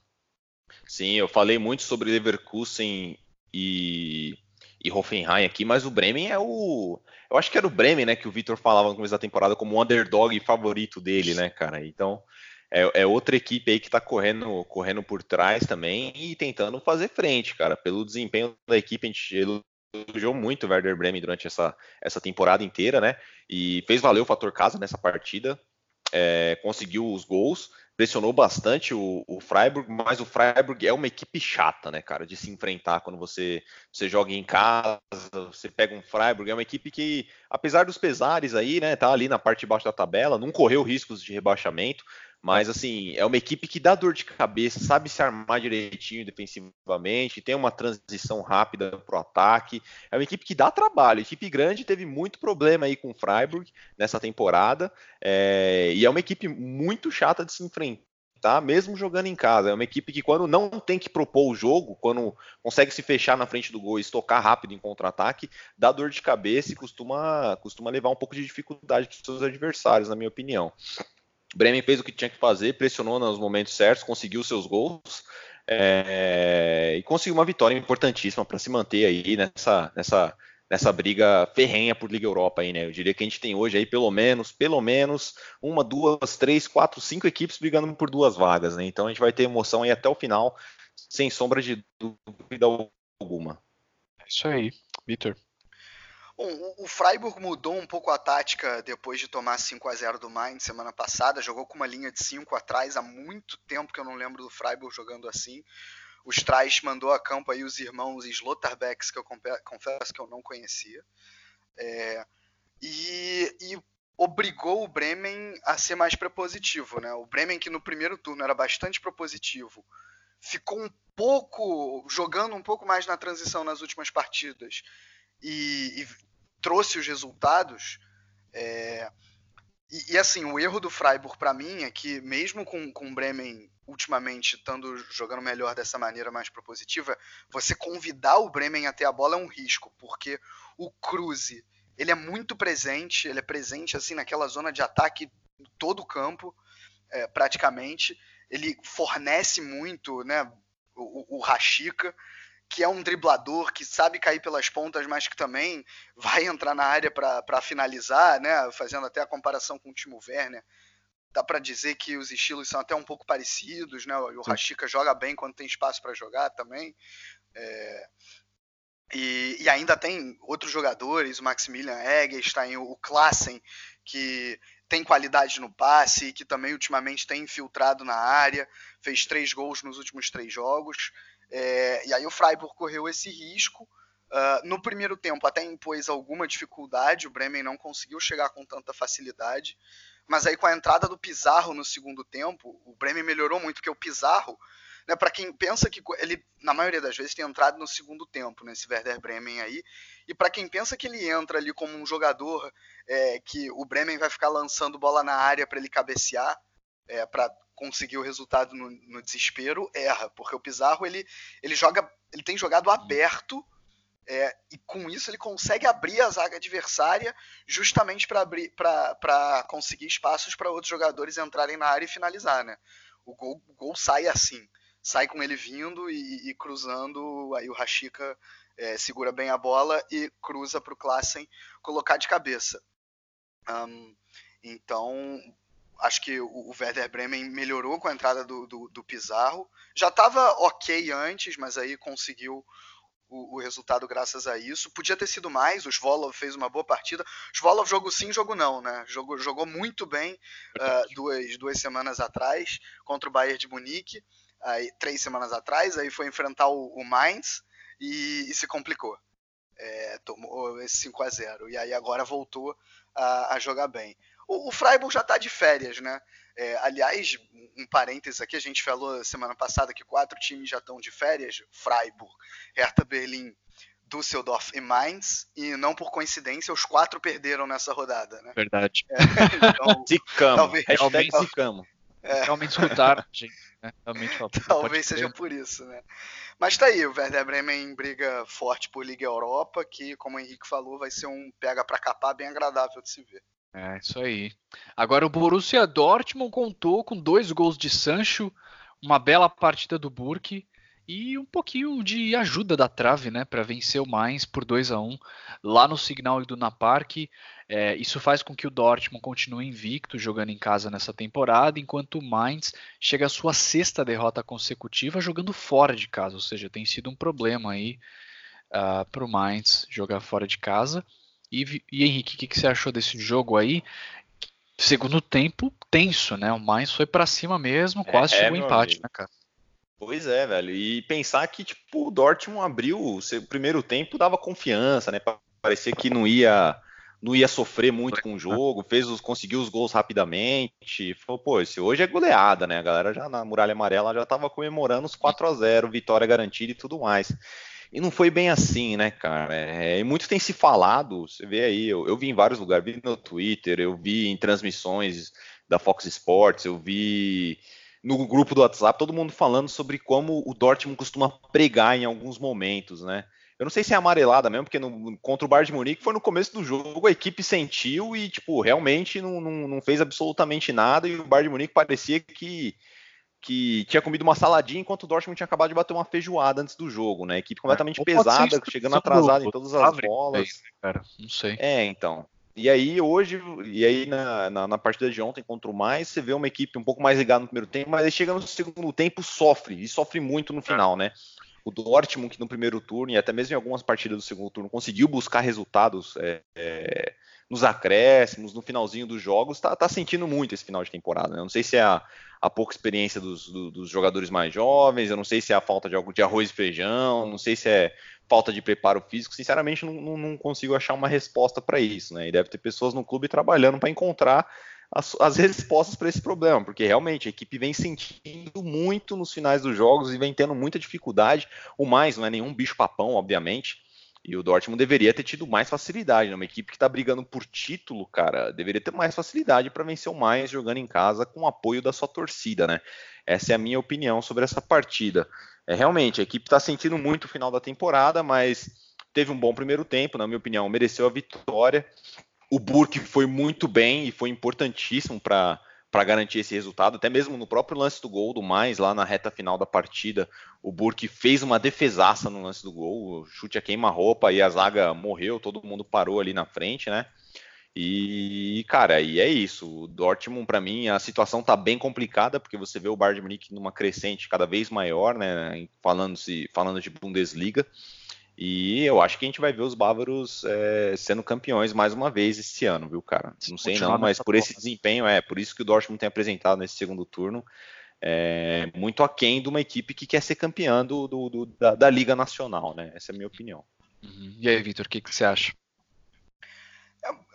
Sim, eu falei muito sobre Leverkusen e, e Hoffenheim aqui, mas o Bremen é o. Eu acho que era o Bremen, né, que o Vitor falava no começo da temporada como o underdog favorito dele, né, cara? Então, é, é, outra equipe aí que tá correndo, correndo por trás também e tentando fazer frente, cara. Pelo desempenho da equipe, a gente elogiou muito o Werder Bremen durante essa, essa temporada inteira, né? E fez valer o fator casa nessa partida. É, conseguiu os gols, pressionou bastante o, o, Freiburg, mas o Freiburg é uma equipe chata, né, cara, de se enfrentar quando você, você joga em casa, você pega um Freiburg, é uma equipe que, apesar dos pesares aí, né, tá ali na parte de baixo da tabela, não correu riscos de rebaixamento, mas, assim, é uma equipe que dá dor de cabeça, sabe se armar direitinho defensivamente, tem uma transição rápida para o ataque. É uma equipe que dá trabalho. A equipe grande teve muito problema aí com o Freiburg nessa temporada. É, e é uma equipe muito chata de se enfrentar, mesmo jogando em casa. É uma equipe que, quando não tem que propor o jogo, quando consegue se fechar na frente do gol e estocar rápido em contra-ataque, dá dor de cabeça e costuma, costuma levar um pouco de dificuldade para os seus adversários, na minha opinião. Bremen fez o que tinha que fazer, pressionou nos momentos certos, conseguiu seus gols é, e conseguiu uma vitória importantíssima para se manter aí nessa, nessa, nessa briga ferrenha por Liga Europa aí, né? Eu diria que a gente tem hoje aí pelo menos, pelo menos uma, duas, três, quatro, cinco equipes brigando por duas vagas, né? Então a gente vai ter emoção aí até o final, sem sombra de dúvida alguma. É isso aí, Vitor. Bom, o Freiburg mudou um pouco a tática depois de tomar 5 a 0 do Mainz semana passada. Jogou com uma linha de 5 atrás. Há muito tempo que eu não lembro do Freiburg jogando assim. o Streich mandou a campo aí os irmãos Slotterbecks, que eu confesso que eu não conhecia. É, e, e, obrigou o Bremen a ser mais propositivo. Né? O Bremen, que no primeiro turno era bastante propositivo, ficou um pouco jogando um pouco mais na transição nas últimas partidas e, e trouxe os resultados. É, e, e, assim, o erro do Freiburg para mim é que, mesmo com, com o Bremen ultimamente estando jogando melhor dessa maneira mais propositiva, você convidar o Bremen a ter a bola é um risco, porque o Cruze ele é muito presente, ele é presente assim naquela zona de ataque todo o campo, é, praticamente. Ele fornece muito, né? O, o que é um driblador que sabe cair pelas pontas, mas que também vai entrar na área para finalizar, né? Fazendo até a comparação com o Timo Werner. Dá para dizer que os estilos são até um pouco parecidos, né? O Rashica joga bem quando tem espaço para jogar também. É, e, e, ainda tem outros jogadores, o Maximilian Eggestein, o Klassen, que tem qualidade no passe e que também ultimamente tem infiltrado na área, fez três gols nos últimos três jogos. É, e aí o Freiburg correu esse risco. Uh, no primeiro tempo até impôs alguma dificuldade, o Bremen não conseguiu chegar com tanta facilidade. Mas aí com a entrada do Pizarro no segundo tempo, o Bremen melhorou muito, porque o Pizarro né, para quem pensa que ele, na maioria das vezes, tem entrado no segundo tempo, nesse né, Werder Bremen aí, e para quem pensa que ele entra ali como um jogador é, que o Bremen vai ficar lançando bola na área para ele cabecear, é, para conseguir o resultado no, no, desespero, erra, porque o Pizarro ele, ele joga, ele tem jogado aberto é, e com isso ele consegue abrir a zaga adversária justamente para conseguir espaços para outros jogadores entrarem na área e finalizar, né? O gol, o gol sai assim sai com ele vindo e, e cruzando, aí o Rashica é, segura bem a bola e cruza para o Klassen colocar de cabeça. Um, então, acho que o, Werder Bremen melhorou com a entrada do, do, do Pizarro. Já estava ok antes, mas aí conseguiu o, o, resultado graças a isso. Podia ter sido mais, o Svolov fez uma boa partida. O Svolov jogou sim, jogo não, né? Jogou, jogou muito bem uh, duas, duas semanas atrás contra o Bayern de Munique aí, três semanas atrás, aí foi enfrentar o, o Mainz e, e, se complicou. É, tomou esse 5 a 0 E aí agora voltou a, a jogar bem. O, o, Freiburg já está de férias, né? É, aliás, um parênteses aqui, a gente falou semana passada que quatro times já estão de férias: Freiburg, Hertha Berlim, Düsseldorf e Mainz, e não por coincidência, os quatro perderam nessa rodada, né? Verdade. É, então, zicamo. Talvez, Hashtag zicamo. É. Realmente escutaram, gente. Né? Realmente Talvez seja por isso, né? Mas tá aí, o Werder Bremen briga forte por Liga Europa, que, como o Henrique falou, vai ser um pega para capar bem agradável de se ver. É, isso aí. Agora o Borussia Dortmund contou com dois gols de Sancho, uma bela partida do Burke e um pouquinho de ajuda da trave, né, para vencer o Mainz por 2 a 1 lá no Signal Iduna Park. É, isso faz com que o Dortmund continue invicto jogando em casa nessa temporada, enquanto o Mainz chega à sua sexta derrota consecutiva jogando fora de casa, ou seja, tem sido um problema aí uh, ah, para o Mainz jogar fora de casa. E, e Henrique, o que, que, você achou desse jogo aí? Segundo tempo, tenso, né? O Mainz foi para cima mesmo, quase é, chegou é, empate, amigo. né, cara? Pois é, velho. E pensar que tipo, o Dortmund abriu o primeiro tempo, dava confiança, né? Parecia que não ia não ia sofrer muito com o jogo, fez os, conseguiu os gols rapidamente. Falou, pô, esse hoje é goleada, né? A galera já na Muralha Amarela já tava comemorando os 4 a 0 vitória garantida e tudo mais. E não foi bem assim, né, cara? É, e muito tem se falado, você vê aí, eu, eu vi em vários lugares, vi no Twitter, eu vi em transmissões da Fox Sports, eu vi no grupo do WhatsApp, todo mundo falando sobre como o Dortmund costuma pregar em alguns momentos, né? Eu não sei se é amarelada mesmo, porque no, contra o Bayern de Munique foi no começo do jogo, a equipe sentiu e, tipo, realmente não, não, não fez absolutamente nada e o Bayern de Munique parecia que, que tinha comido uma saladinha enquanto o Dortmund tinha acabado de bater uma feijoada antes do jogo, né? Equipe completamente é, pesada, chegando atrasada em todas as bolas. Cara, não sei. É, então. E aí hoje, e aí na, na, na, partida de ontem contra o mais, você vê uma equipe um pouco mais ligada no primeiro tempo, mas aí chega no segundo tempo sofre, e sofre muito no final, né? o Dortmund, que no primeiro turno e até mesmo em algumas partidas do segundo turno conseguiu buscar resultados é, é, nos acréscimos, no finalzinho dos jogos, está tá sentindo muito esse final de temporada. Né? Não sei se é a, a pouca experiência dos, do, dos jogadores mais jovens, eu não sei se é a falta de de arroz e feijão, não sei se é falta de preparo físico, sinceramente não, não, não consigo achar uma resposta para isso, né? E deve ter pessoas no clube trabalhando para encontrar as, as respostas para esse problema, porque realmente a equipe vem sentindo muito nos finais dos jogos e vem tendo muita dificuldade. O mais não é nenhum bicho-papão, obviamente. E o Dortmund deveria ter tido mais facilidade. Né? Uma equipe que está brigando por título, cara, deveria ter mais facilidade para vencer o mais jogando em casa com o apoio da sua torcida, né? Essa é a minha opinião sobre essa partida. É realmente a equipe está sentindo muito o final da temporada, mas teve um bom primeiro tempo, na minha opinião, mereceu a vitória. O Burke foi muito bem e foi importantíssimo para para garantir esse resultado, até mesmo no próprio lance do gol do mais, lá na reta final da partida, o Burke fez uma defesaça no lance do gol, chute a queima-roupa e a zaga morreu, todo mundo parou ali na frente, né? E, cara, e é isso. O Dortmund, para mim, a situação tá bem complicada, porque você vê o Bayern Munique numa crescente cada vez maior, né? Falando, -se, falando de Bundesliga. E eu acho que a gente vai ver os bávaros é, sendo campeões mais uma vez esse ano, viu, cara? Não sei não, mas por esse desempenho, é por isso que o Dortmund tem apresentado nesse segundo turno, é, muito aquém de uma equipe que quer ser campeã do, do, do da, da, Liga Nacional, né? Essa é a minha opinião. Uhum. E aí, Vitor, o que, que você acha?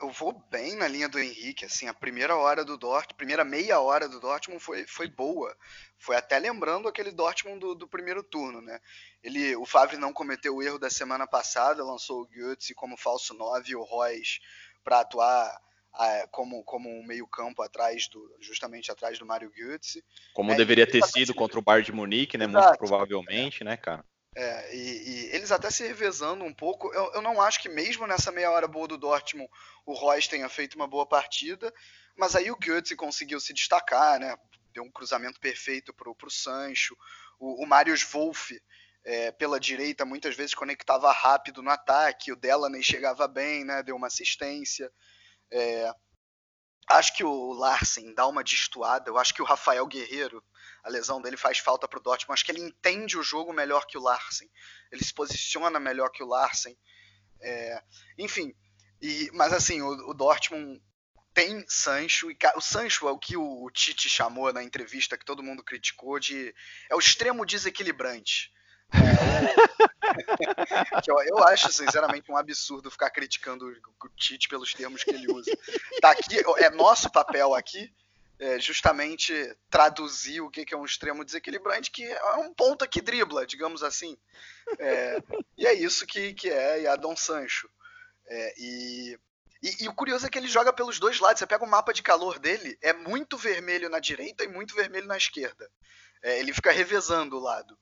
Eu vou bem na linha do Henrique, assim, a primeira hora do Dortmund, primeira meia hora do Dortmund foi, foi boa. Foi até lembrando aquele Dortmund do, do primeiro turno, né? Ele, o Favre não cometeu o erro da semana passada, lançou o Götze como falso 9 e o Royce para atuar ah, como, como um meio campo atrás do, justamente atrás do Mário Götze. Como é, deveria ter sido contra o Bayern de Munique, né? Exato. Muito provavelmente, é. né, cara? É, e, e, eles até se revezando um pouco. Eu, eu, não acho que mesmo nessa meia hora boa do Dortmund o Royce tenha feito uma boa partida, mas aí o Götze conseguiu se destacar, né? Deu um cruzamento perfeito pro, pro Sancho. O, o Marius Wolff, é, pela direita, muitas vezes conectava rápido no ataque. O Delaney chegava bem, né? Deu uma assistência. É, acho que o Larsen dá uma destoada. Eu acho que o Rafael Guerreiro a lesão dele faz falta para o Dortmund. Acho que ele entende o jogo melhor que o Larsen. Ele se posiciona melhor que o Larsen. É, enfim, e, mas assim, o, o, Dortmund tem Sancho, e o Sancho é o que o, o Tite chamou na entrevista que todo mundo criticou de é o extremo desequilibrante. É, que eu, eu, acho, sinceramente, um absurdo ficar criticando o Tite pelos termos que ele usa. Tá aqui, é nosso papel aqui é, justamente traduzir o que é um extremo desequilibrante, que é um ponta que dribla, digamos assim. É, e é isso que, que é Yadon Sancho. É, e, e, e, o curioso é que ele joga pelos dois lados. Você pega o mapa de calor dele, é muito vermelho na direita e muito vermelho na esquerda. É, ele fica revezando o lado.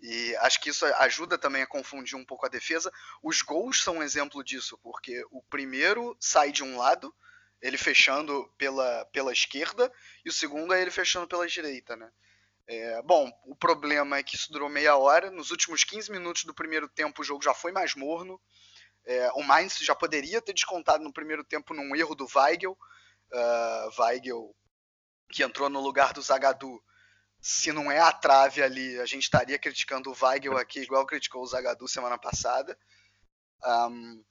E acho que isso ajuda também a confundir um pouco a defesa. Os gols são um exemplo disso, porque o primeiro sai de um lado, ele fechando pela, pela esquerda, e o segundo é ele fechando pela direita, né? É, bom, o problema é que isso durou meia hora. Nos últimos 15 minutos do primeiro tempo, o jogo já foi mais morno. É, o Mainz já poderia ter descontado no primeiro tempo num erro do Weigel. Uh, Weigel, que entrou no lugar do Zagadou. Se não é a trave ali, a gente estaria criticando o Weigel aqui, igual criticou o Zagadou semana passada. Um,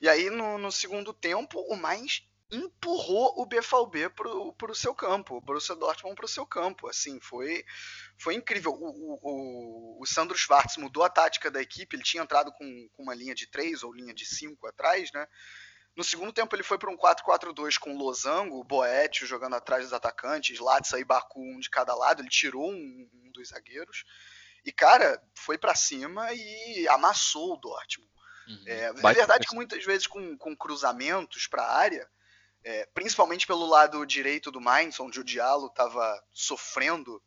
e aí, no, no segundo tempo, o Mainz empurrou o BVB para o seu campo, o Borussia Dortmund para o seu campo. Assim, foi, foi incrível. O, o, o, Sandro Schwartz mudou a tática da equipe, ele tinha entrado com, com uma linha de 3 ou linha de 5 atrás, né? No segundo tempo ele foi para um 4-4-2 com Losango, Boetio jogando atrás dos atacantes, Latsa e Baku um de cada lado, ele tirou um, um dos zagueiros. E, cara, foi para cima e amassou o Dortmund. Uhum. É, é, verdade que muitas vezes com, com cruzamentos para a área, é, principalmente pelo lado direito do Mainz, onde o Diallo estava sofrendo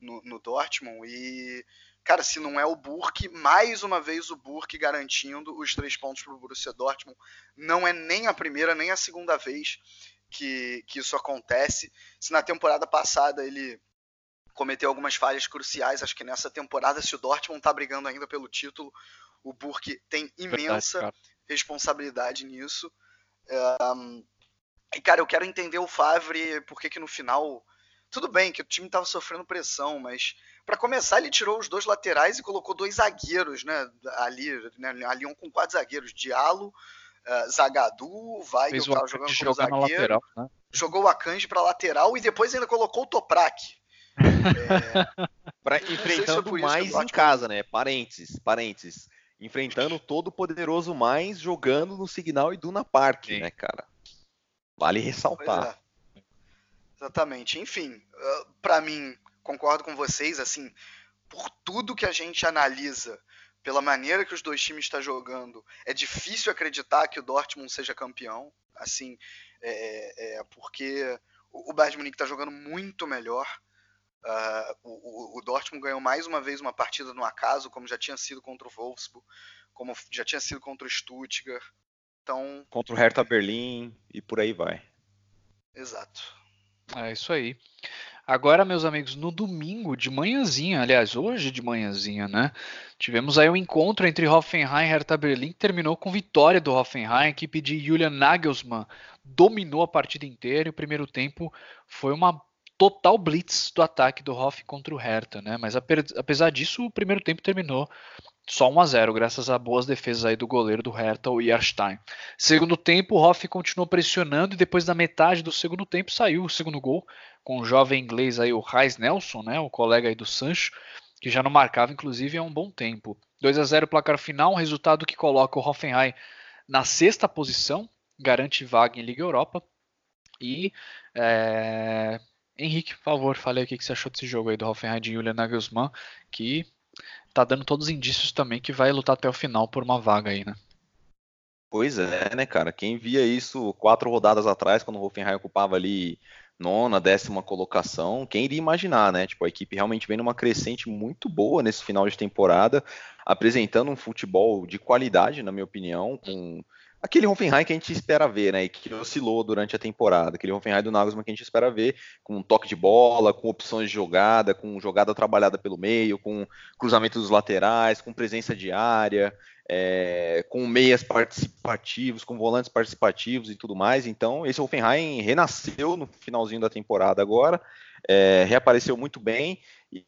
no, no, Dortmund. E, cara, se não é o Burke, mais uma vez o Burke garantindo os três pontos para o Borussia Dortmund. Não é nem a primeira, nem a segunda vez que, que isso acontece. Se na temporada passada ele cometeu algumas falhas cruciais, acho que nessa temporada, se o Dortmund está brigando ainda pelo título, o Burke tem imensa Verdade, responsabilidade nisso. Um, e, cara, eu quero entender o Favre, porque que no final. Tudo bem que o time estava sofrendo pressão, mas para começar ele tirou os dois laterais e colocou dois zagueiros, né? Ali, né, ali um com quatro zagueiros, Diallo, uh, Zagadou, Weigl estava jogando como zagueiro, lateral, né? jogou o Akanji para lateral e depois ainda colocou o Toprak. É... Pra, enfrentando se mais em casa, né? Parênteses, parênteses. Enfrentando todo o poderoso mais jogando no Signal e Duna Park, Sim. né, cara? Vale ressaltar. É. Exatamente. Enfim, uh, para mim, concordo com vocês, assim, por tudo que a gente analisa, pela maneira que os dois times estão jogando, é difícil acreditar que o Dortmund seja campeão, assim, é, é porque o Bayern Munique está jogando muito melhor. Uh, o, o, Dortmund ganhou mais uma vez uma partida no acaso, como já tinha sido contra o Wolfsburg, como já tinha sido contra o Stuttgart. Então, contra o Hertha Berlim e por aí vai. Exato. É isso aí. Agora, meus amigos, no domingo de manhãzinha, aliás, hoje de manhãzinha, né? Tivemos aí um encontro entre Hoffenheim e Hertha Berlim, que terminou com vitória do Hoffenheim. A equipe de Julian Nagelsmann dominou a partida inteira e o primeiro tempo foi uma total blitz do ataque do Hoff contra o Hertha, né? Mas apesar disso, o primeiro tempo terminou só 1 a 0 graças a boas defesas aí do goleiro do Hertha, o Jarstein. Segundo tempo, o Hoff continuou pressionando e depois da metade do segundo tempo saiu o segundo gol com o jovem inglês aí, o Reis Nelson, né, o colega aí do Sancho, que já não marcava inclusive há um bom tempo. 2 a 0 placar final, um resultado que coloca o Hoffenheim na sexta posição, garante vaga em Liga Europa. E é... Henrique, por favor, fale aí o que você achou desse jogo aí do Hoffenheim de Julian Nagelsmann, que tá dando todos os indícios também que vai lutar até o final por uma vaga aí, né? Pois é, né, cara? Quem via isso quatro rodadas atrás, quando o Hoffenheim ocupava ali nona, décima colocação, quem iria imaginar, né? Tipo, a equipe realmente vem numa crescente muito boa nesse final de temporada, apresentando um futebol de qualidade, na minha opinião, com aquele Hoffenheim que a gente espera ver, né? E que oscilou durante a temporada. Aquele Hoffenheim do Nagelsmann que a gente espera ver, com um toque de bola, com opções de jogada, com jogada trabalhada pelo meio, com cruzamento dos laterais, com presença de área, é, com meias participativos, com volantes participativos e tudo mais. Então, esse Hoffenheim renasceu no finalzinho da temporada agora, é, reapareceu muito bem.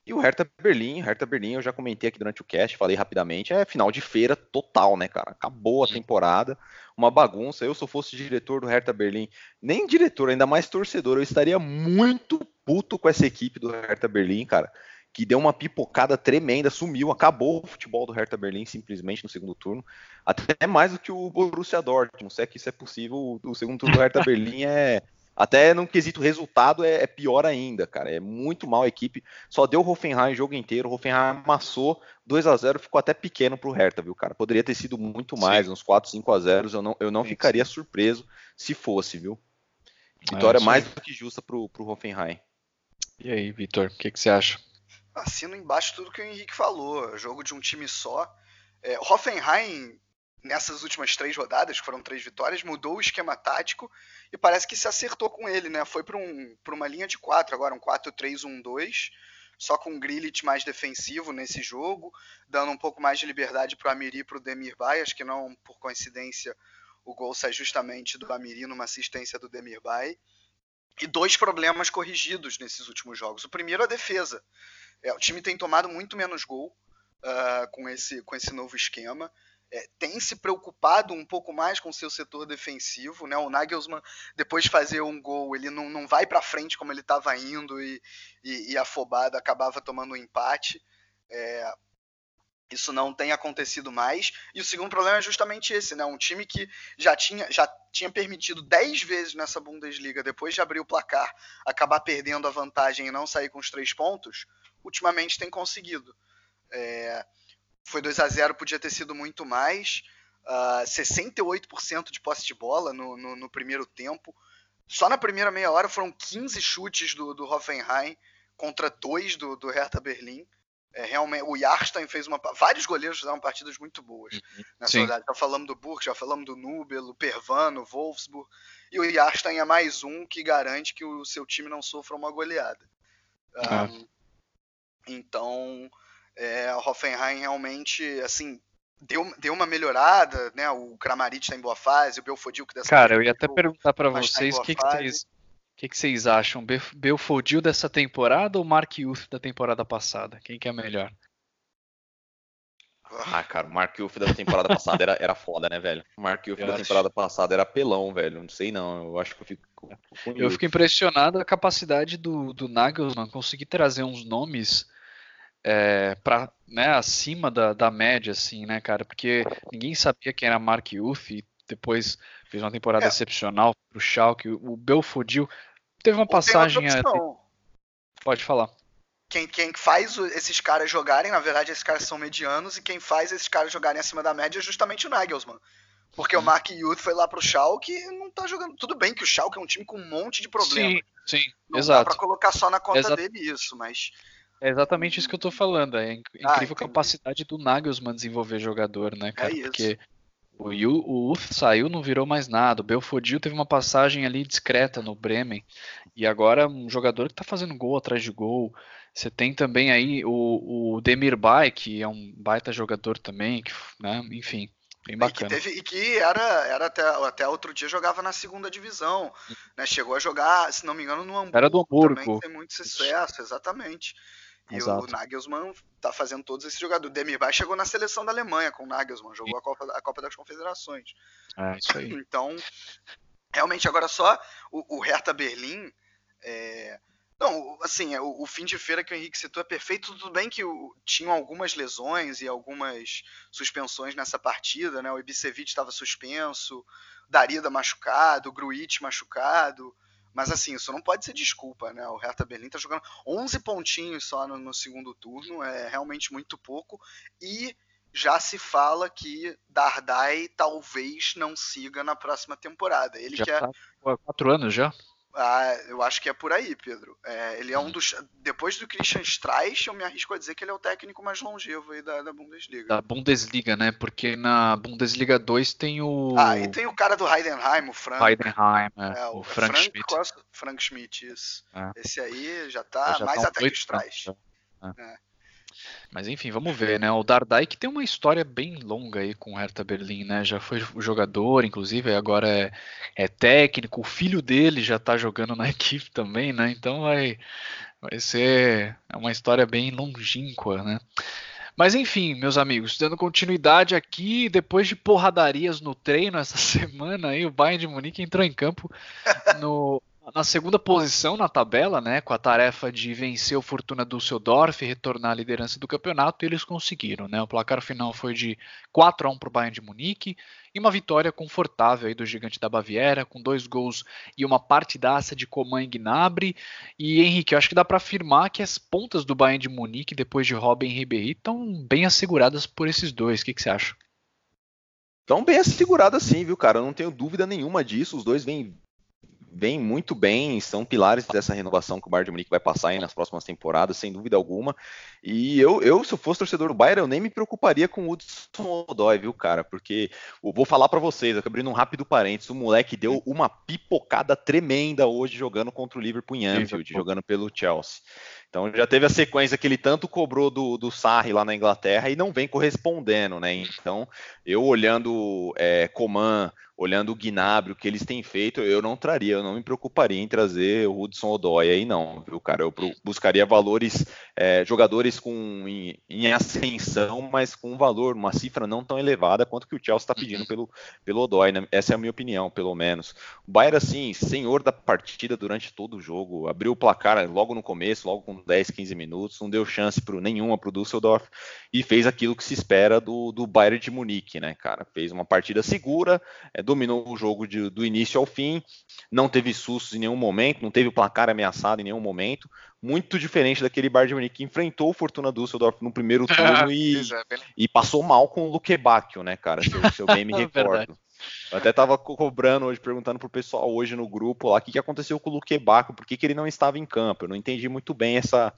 E, o Hertha Berlim, Hertha Berlim, eu já comentei aqui durante o cast, falei rapidamente, é final de feira total, né, cara? Acabou a temporada, uma bagunça. Eu, se eu fosse diretor do Hertha Berlim, nem diretor, ainda mais torcedor, eu estaria muito puto com essa equipe do Hertha Berlim, cara que deu uma pipocada tremenda, sumiu, acabou o futebol do Hertha Berlim simplesmente no segundo turno, até mais do que o Borussia Dortmund, se é que isso é possível, o segundo turno do Hertha Berlim é até no quesito resultado é, é, pior ainda, cara. É muito mal a equipe. Só deu o Hoffenheim o jogo inteiro. O Hoffenheim amassou 2 a 0 ficou até pequeno pro Hertha, viu, cara? Poderia ter sido muito mais, Sim. uns 4, 5 a 0 Eu não, eu não ficaria surpreso se fosse, viu? Vitória é, mais do que justa pro, pro Hoffenheim. E aí, Vitor, o que, que você acha? Assino embaixo tudo que o Henrique falou. Jogo de um time só. É, Hoffenheim nessas últimas três rodadas, que foram três vitórias, mudou o esquema tático e parece que se acertou com ele, né? Foi para um, uma linha de quatro agora, um 4-3-1-2, só com o Grilich mais defensivo nesse jogo, dando um pouco mais de liberdade para o Amiri e para o Demir acho que não por coincidência o gol sai justamente do Amiri numa assistência do Demir Bay. E dois problemas corrigidos nesses últimos jogos. O primeiro, a defesa. É, o time tem tomado muito menos gol uh, com, esse, com esse novo esquema é, tem se preocupado um pouco mais com o seu setor defensivo, né? O Nagelsmann, depois de fazer um gol, ele não, não vai para frente como ele estava indo e, e, e, afobado acabava tomando um empate. É, isso não tem acontecido mais. E o segundo problema é justamente esse, né? Um time que já tinha, já tinha permitido 10 vezes nessa Bundesliga, depois de abrir o placar, acabar perdendo a vantagem e não sair com os três pontos, ultimamente tem conseguido. É, foi 2 a 0 podia ter sido muito mais. Uh, ah, 68% de posse de bola no, no, no, primeiro tempo. Só na primeira meia hora foram 15 chutes do, do Hoffenheim contra dois do, do Hertha Berlim. É, realmente, o Jarstein fez uma. Vários goleiros fizeram partidas muito boas. Uhum. Nessa verdade, já falamos do Burke, já falamos do Nubel, o Pervano, o Wolfsburg. E o Jarstein é mais um que garante que o seu time não sofra uma goleada. Ah. Um, então, é, o Hoffenheim realmente, assim, deu, deu uma melhorada, né? O Kramaric está em boa fase, o Belfodil que dessa Cara, eu ia até perguntar para tá vocês o que, que, vocês, que, que vocês acham? Belfodil dessa temporada ou Mark Youth da temporada passada? Quem que é melhor? Ah, cara, o Mark Uff da temporada passada era, era foda, né, velho? O Mark Uff da temporada passada era pelão, velho. Não sei não, eu acho que eu fico. Eu fico impressionado a capacidade do, do Nagelsmann conseguir trazer uns nomes é, para né, acima da, da média, assim, né, cara? Porque ninguém sabia quem era Mark Uff e depois fez uma temporada é. excepcional pro Schalke. O Belfodil teve uma passagem. Pode falar quem, quem faz esses caras jogarem, na verdade, esses caras são medianos, e quem faz esses caras jogarem acima da média é justamente o Nagelsmann. Porque o Mark Youth foi lá pro Schalke e não tá jogando. Tudo bem que o Schalke é um time com um monte de problemas. Sim, sim, não exato. dá pra colocar só na conta Exato. dele isso, mas... É exatamente isso que eu tô falando. É incrível ah, a capacidade do Nagelsmann desenvolver jogador, né, cara? É Porque o, o Uth saiu, não virou mais nada. O Belfodil teve uma passagem ali discreta no Bremen. E agora um jogador que tá fazendo gol atrás de gol. Você tem também aí o, o Demir Bay, que é um baita jogador também, que, né, enfim, bem bacana. E que, teve, e que era, era até, até outro dia jogava na segunda divisão, né? Chegou a jogar, se não me engano, no Hamburgo. Era do Hamburgo. Também tem muito sucesso, exatamente. E Exato. o Nagelsmann tá fazendo todos esses jogadores. O Demir Bay chegou na seleção da Alemanha com o Nagelsmann, jogou a Copa, a Copa das Confederações. É, isso aí. Então, realmente, agora só o, o Hertha Berlim. É, não, assim, é, o, o, fim de feira que o Henrique citou é perfeito. Tudo bem que o, tinham algumas lesões e algumas suspensões nessa partida, né? O Ibisevic estava suspenso, Darida machucado, o Gruitch machucado. Mas assim, isso não pode ser desculpa, né? O Hertha Berlim tá jogando 11 pontinhos só no, no segundo turno, é realmente muito pouco. E já se fala que Dardai talvez não siga na próxima temporada. Ele já que é... Tá quatro anos já? Ah, eu acho que é por aí, Pedro. É, ele é um dos. Depois do Christian Streich, eu me arrisco a dizer que ele é o técnico mais longevo aí da, da Bundesliga. Da Bundesliga, né? Porque na Bundesliga 2 tem o. Ah, e tem o cara do Heidenheim, o Frank. Heidenheim, é, é o, o Frank, Frank, Schmidt. Costa, Frank Schmidt, isso. É. Esse aí já tá já mais tá até que o Streich. É. Mas enfim, vamos ver, né? O Dardai que tem uma história bem longa aí com o Hertha Berlim, né? Já foi jogador, inclusive, agora é, é técnico. O filho dele já tá jogando na equipe também, né? Então vai, vai ser uma história bem longínqua, né? Mas enfim, meus amigos, dando continuidade aqui, depois de porradarias no treino essa semana, aí o Bayern de Munique entrou em campo no na segunda posição na tabela, né, com a tarefa de vencer o Fortuna Düsseldorf e retornar à liderança do campeonato, eles conseguiram. Né? O placar final foi de 4 a 1 para o Bayern de Munique e uma vitória confortável aí do gigante da Baviera, com dois gols e uma partidaça de Coman e Gnabry. E Henrique, eu acho que dá para afirmar que as pontas do Bayern de Munique, depois de Robin e Ribéry, estão bem asseguradas por esses dois. O que, que você acha? Estão bem asseguradas sim, viu, cara? Eu não tenho dúvida nenhuma disso. Os dois vêm vem muito bem, são pilares dessa renovação que o Bayern de Munique vai passar aí nas próximas temporadas, sem dúvida alguma. E eu, eu se eu fosse torcedor do Bayern, eu nem me preocuparia com o Hudson Odoi, viu, cara? Porque eu vou falar para vocês, abrindo um rápido parênteses, o moleque deu uma pipocada tremenda hoje jogando contra o Liverpool em Anfield, jogando pelo Chelsea. Então já teve a sequência que ele tanto cobrou do, do Sarri lá na Inglaterra e não vem correspondendo, né? Então, eu olhando é, Coman, olhando o Gnabry, o que eles têm feito, eu não traria, eu não me preocuparia em trazer o Hudson Odoi aí não, viu, cara? Eu buscaria valores, é, jogadores com em, em, ascensão, mas com um valor, uma cifra não tão elevada quanto que o Chelsea está pedindo uhum. pelo, pelo Odoi, né? Essa é a minha opinião, pelo menos. O Bayern, assim, senhor da partida durante todo o jogo, abriu o placar logo no começo, logo com 10, 15 minutos, não deu chance pro, nenhuma para o Düsseldorf e fez aquilo que se espera do, do Bayern de Munique, né, cara? Fez uma partida segura, é, dominou o jogo de, do início ao fim, não teve sustos em nenhum momento, não teve o placar ameaçado em nenhum momento, muito diferente daquele Bayern de Munique que enfrentou o Fortuna Düsseldorf no primeiro turno e, e passou mal com o Luque Bacchio, né, cara? Se eu, se eu bem me recordo. Eu até tava cobrando hoje, perguntando pro pessoal hoje no grupo lá o que, que aconteceu com o Luque Bacchio, por que, que ele não estava em campo. Eu não entendi muito bem essa,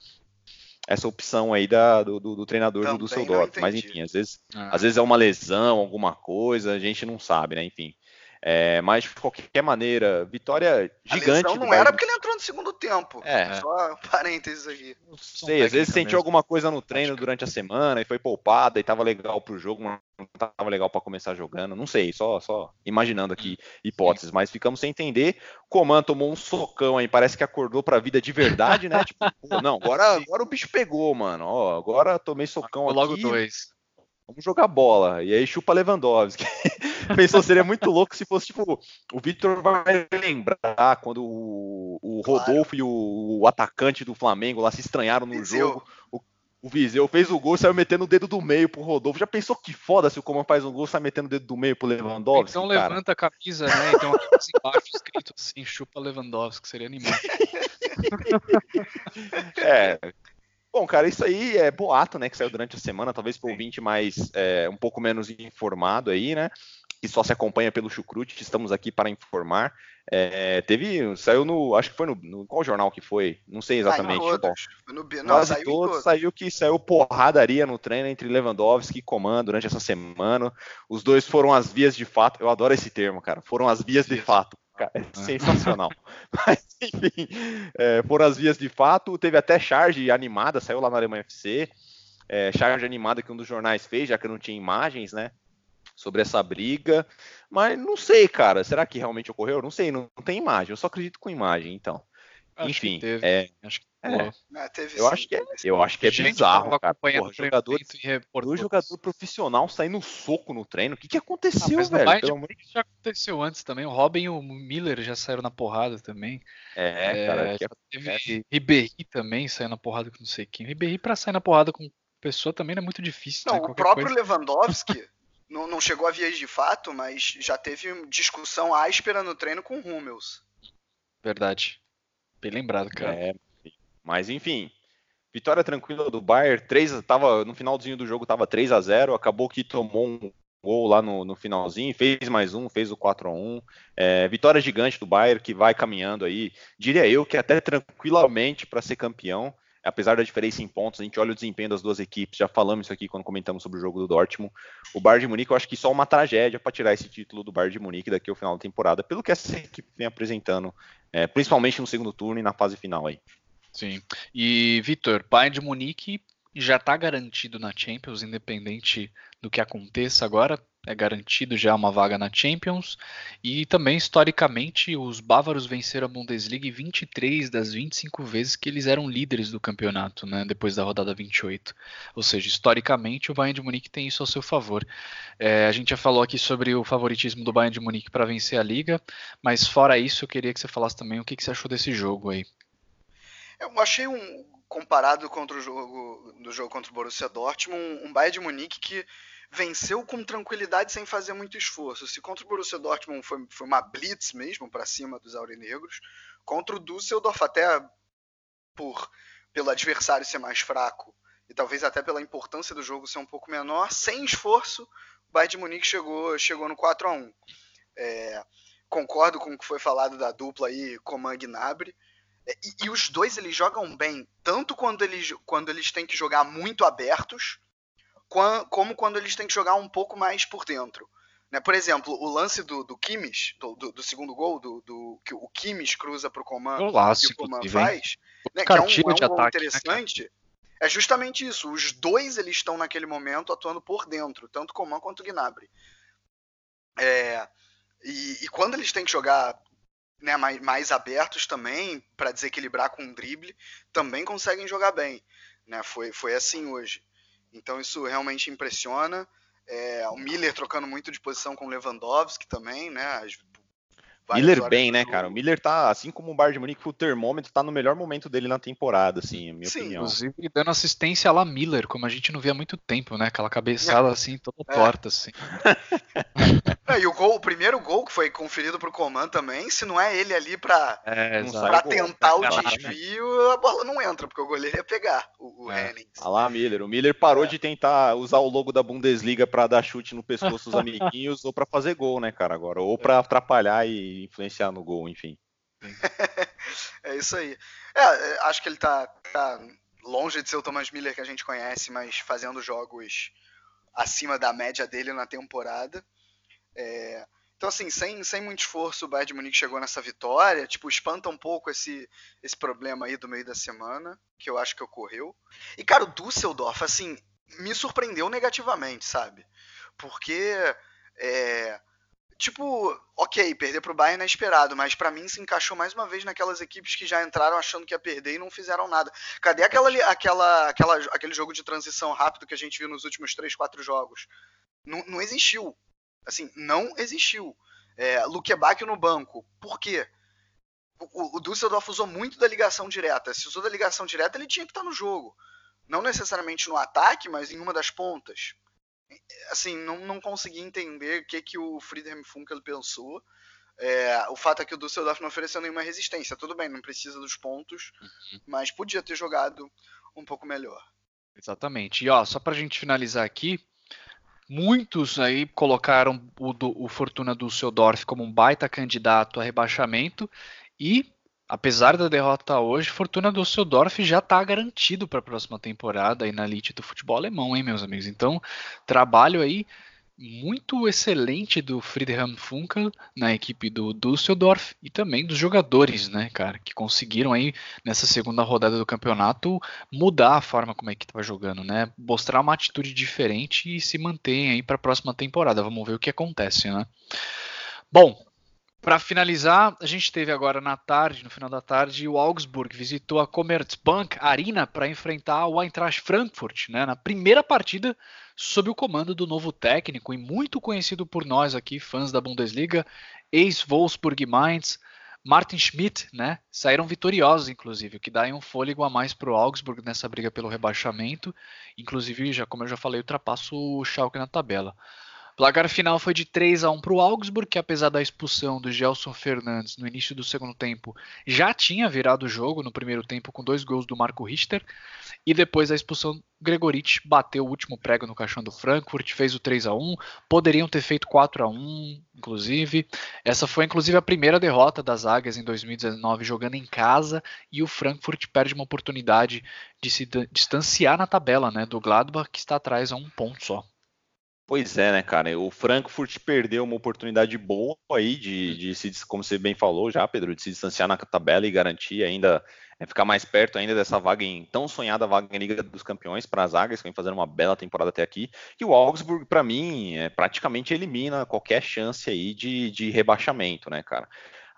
essa opção aí da, do, do, do treinador Também do Düsseldorf. Mas enfim, às vezes, ah. às vezes é uma lesão, alguma coisa, a gente não sabe, né? Enfim. É, mas de qualquer maneira, vitória gigante. A não era porque ele entrou no segundo tempo. É. Só parênteses aqui. Não sei, às vezes sentiu alguma coisa no treino durante a semana e foi poupada e tava legal pro jogo, mas não tava legal para começar jogando. Não sei, só, só imaginando aqui hipóteses, Sim. mas ficamos sem entender. Coman tomou um socão aí, parece que acordou pra vida de verdade, né? tipo, pô, não, agora, agora o bicho pegou, mano. Ó, agora tomei socão Logo aqui. Logo dois. Vamos jogar bola. E aí chupa Lewandowski. Pensou, seria muito louco se fosse tipo, o Victor vai lembrar quando o, o Rodolfo claro. e o, o, atacante do Flamengo lá se estranharam no Viseu. jogo. O, o Viseu fez o gol e saiu metendo o dedo do meio pro Rodolfo. Já pensou que foda se o Coman faz um gol e sai metendo o dedo do meio pro Lewandowski? Então cara? levanta a camisa, né? Então aqui embaixo escrito assim, chupa Lewandowski, seria animal. é, Bom, cara, isso aí é boato, né, que saiu durante a semana, talvez para o ouvinte mais, é, um pouco menos informado aí, né, que só se acompanha pelo Chucrute, estamos aqui para informar. É, teve, saiu no, acho que foi no, no, qual jornal que foi? Não sei exatamente. Ah, todos. Foi no, não, Quase saiu todos, todos, saiu que saiu porradaria no treino entre Lewandowski e Coman durante essa semana. Os dois foram as vias de fato. Eu adoro esse termo, cara. Foram as vias de fato cara. É sensacional. Mas, enfim, é, foram as vias de fato. Teve até charge animada, saiu lá na Alemanha FC. É, charge animada que um dos jornais fez, já que não tinha imagens, né? Sobre essa briga. Mas não sei, cara. Será que realmente ocorreu? Não sei, não, não tem imagem. Eu só acredito com imagem, então. Acho Enfim, é, acho que é, é. eu, acho que é, eu acho que é bizarro, cara. Porra, jogador, jogador profissional sair no soco no treino. O que, que aconteceu, ah, velho? Pelo amor... já aconteceu antes também. O Robin e o Miller já saíram na porrada também. É, é cara. Já teve Ribéry também saiu na porrada com não sei quem. Ribéry pra sair na porrada com pessoa também não é muito difícil. Não, né? o próprio coisa. Lewandowski não, não chegou a vias de fato, mas já teve discussão áspera no treino com o Hummels. Verdade. Bem lembrado, cara. É, mas enfim, vitória tranquila do Bayern, 3, tava, no finalzinho do jogo tava 3 a 0 acabou que tomou um gol lá no, no finalzinho, fez mais um, fez o 4 a 1 é, Vitória gigante do Bayern, que vai caminhando aí, diria eu que até tranquilamente para ser campeão, apesar da diferença em pontos, a gente olha o desempenho das duas equipes, já falamos isso aqui quando comentamos sobre o jogo do Dortmund. O Bayern de Munique, eu acho que só uma tragédia para tirar esse título do Bayern de Munique daqui ao final da temporada, pelo que essa equipe vem apresentando, é, principalmente no segundo turno e na fase final aí. Sim. E, Vitor, Bayern de Munique já está garantido na Champions, independente do que aconteça agora, é garantido já uma vaga na Champions. E também, historicamente, os bávaros venceram a Bundesliga 23 das 25 vezes que eles eram líderes do campeonato, né, depois da rodada 28. Ou seja, historicamente, o Bayern de Munique tem isso ao seu favor. É, a gente já falou aqui sobre o favoritismo do Bayern de Munique para vencer a liga, mas fora isso, eu queria que você falasse também o que, que você achou desse jogo aí. Eu achei um comparado contra o jogo do jogo contra o Borussia Dortmund, um, um Bayern de Munique que venceu com tranquilidade sem fazer muito esforço. Se contra o Borussia Dortmund foi, foi uma blitz mesmo para cima dos aurinegros, contra o Düsseldorf até por pelo adversário ser mais fraco e talvez até pela importância do jogo ser um pouco menor, sem esforço, o Bayern de Munique chegou, chegou no 4 a 1 é, Concordo com o que foi falado da dupla aí, Coman Gnabry. E, e, os dois eles jogam bem, tanto quando eles, quando eles têm que jogar muito abertos, como quando eles têm que jogar um pouco mais por dentro. Né? Por exemplo, o lance do, do Kimmich, do, do, do segundo gol, do, do, que o Kimmich cruza para o Coman e o Coman faz, né, que é um, é um gol ataque, né, interessante, né, é justamente isso. Os dois eles estão naquele momento atuando por dentro, tanto Coman quanto o Gnabry. É, e, e, quando eles têm que jogar né, mais, mais abertos também, para desequilibrar com um drible, também conseguem jogar bem. Né? Foi, foi assim hoje. Então isso realmente impressiona. É, o Miller trocando muito de posição com o Lewandowski também, né? Miller bem, né, cara? O Miller tá, assim como o Bayern de Munique, o termômetro tá no melhor momento dele na temporada, assim, a minha Sim, opinião. Inclusive dando assistência lá Miller, como a gente não vê há muito tempo, né? Aquela cabeçada é. assim, toda é. torta, assim. É, e o gol, o primeiro gol que foi conferido pro Coman também, se não é ele ali pra, é, pra tentar o desvio, a bola não entra, porque o goleiro ia pegar o, o é. Hennings. Ah lá, Miller. O Miller parou é. de tentar usar o logo da Bundesliga para dar chute no pescoço dos amiguinhos ou para fazer gol, né, cara, agora. Ou para atrapalhar e influenciar no gol, enfim. é isso aí. É, acho que ele tá, tá longe de ser o Thomas Miller que a gente conhece, mas fazendo jogos acima da média dele na temporada. É, então, assim, sem, sem muito esforço, o Bayern de Munique chegou nessa vitória. Tipo, espanta um pouco esse, esse problema aí do meio da semana, que eu acho que ocorreu. E, cara, o Düsseldorf, assim, me surpreendeu negativamente, sabe? Porque é, tipo, ok, perder pro Bayern é esperado, mas para mim se encaixou mais uma vez naquelas equipes que já entraram achando que ia perder e não fizeram nada. Cadê aquela, aquela, aquela, aquele jogo de transição rápido que a gente viu nos últimos 3, 4 jogos? Não, não existiu. Assim, não existiu. É, Luquebaque no banco. Por quê? O, o Düsseldorf usou muito da ligação direta. Se usou da ligação direta, ele tinha que estar no jogo. Não necessariamente no ataque, mas em uma das pontas assim, não, não consegui entender o que, que o Friedhelm Funkel pensou. É, o fato é que o Düsseldorf não ofereceu nenhuma resistência. Tudo bem, não precisa dos pontos, uhum. mas podia ter jogado um pouco melhor. Exatamente. E ó, só pra gente finalizar aqui, muitos aí colocaram o, o Fortuna Düsseldorf como um baita candidato a rebaixamento e apesar da derrota hoje, Fortuna Düsseldorf já está garantido para a próxima temporada aí na elite do futebol alemão, hein, meus amigos? Então, trabalho aí muito excelente do Friedhelm Funkel na equipe do Düsseldorf e também dos jogadores, né, cara, que conseguiram aí nessa segunda rodada do campeonato mudar a forma como a equipe estava jogando, né, mostrar uma atitude diferente e se manter aí para a próxima temporada. Vamos ver o que acontece, né? Bom, para finalizar, a gente teve agora na tarde, no final da tarde, o Augsburg visitou a Commerzbank Arena para enfrentar o Eintracht Frankfurt, né, na primeira partida sob o comando do novo técnico e muito conhecido por nós aqui, fãs da Bundesliga, ex-Wolfsburg Mainz, Martin Schmidt, né, saíram vitoriosos, inclusive, o que dá um fôlego a mais para o Augsburg nessa briga pelo rebaixamento. Inclusive, já como eu já falei, ultrapassa o Schalke na tabela placar final foi de 3 a 1 para o Augsburg, que apesar da expulsão do Gelson Fernandes no início do segundo tempo, já tinha virado o jogo no primeiro tempo com dois gols do Marco Richter. E depois da expulsão, Gregorich bateu o último prego no caixão do Frankfurt, fez o 3 a 1 Poderiam ter feito 4 a 1 inclusive. Essa foi inclusive a primeira derrota das Águias em 2019 jogando em casa. E o Frankfurt perde uma oportunidade de se distanciar na tabela né, do Gladbach, que está atrás a um ponto só. Pois é, né, cara? O Frankfurt perdeu uma oportunidade boa aí de, de se, como você bem falou já, Pedro, de se distanciar na tabela e garantir ainda é, ficar mais perto ainda dessa vaga em tão sonhada vaga em Liga dos Campeões para as Águias, que vem fazendo uma bela temporada até aqui. E o Augsburg, para mim, é, praticamente elimina qualquer chance aí de, de rebaixamento, né, cara?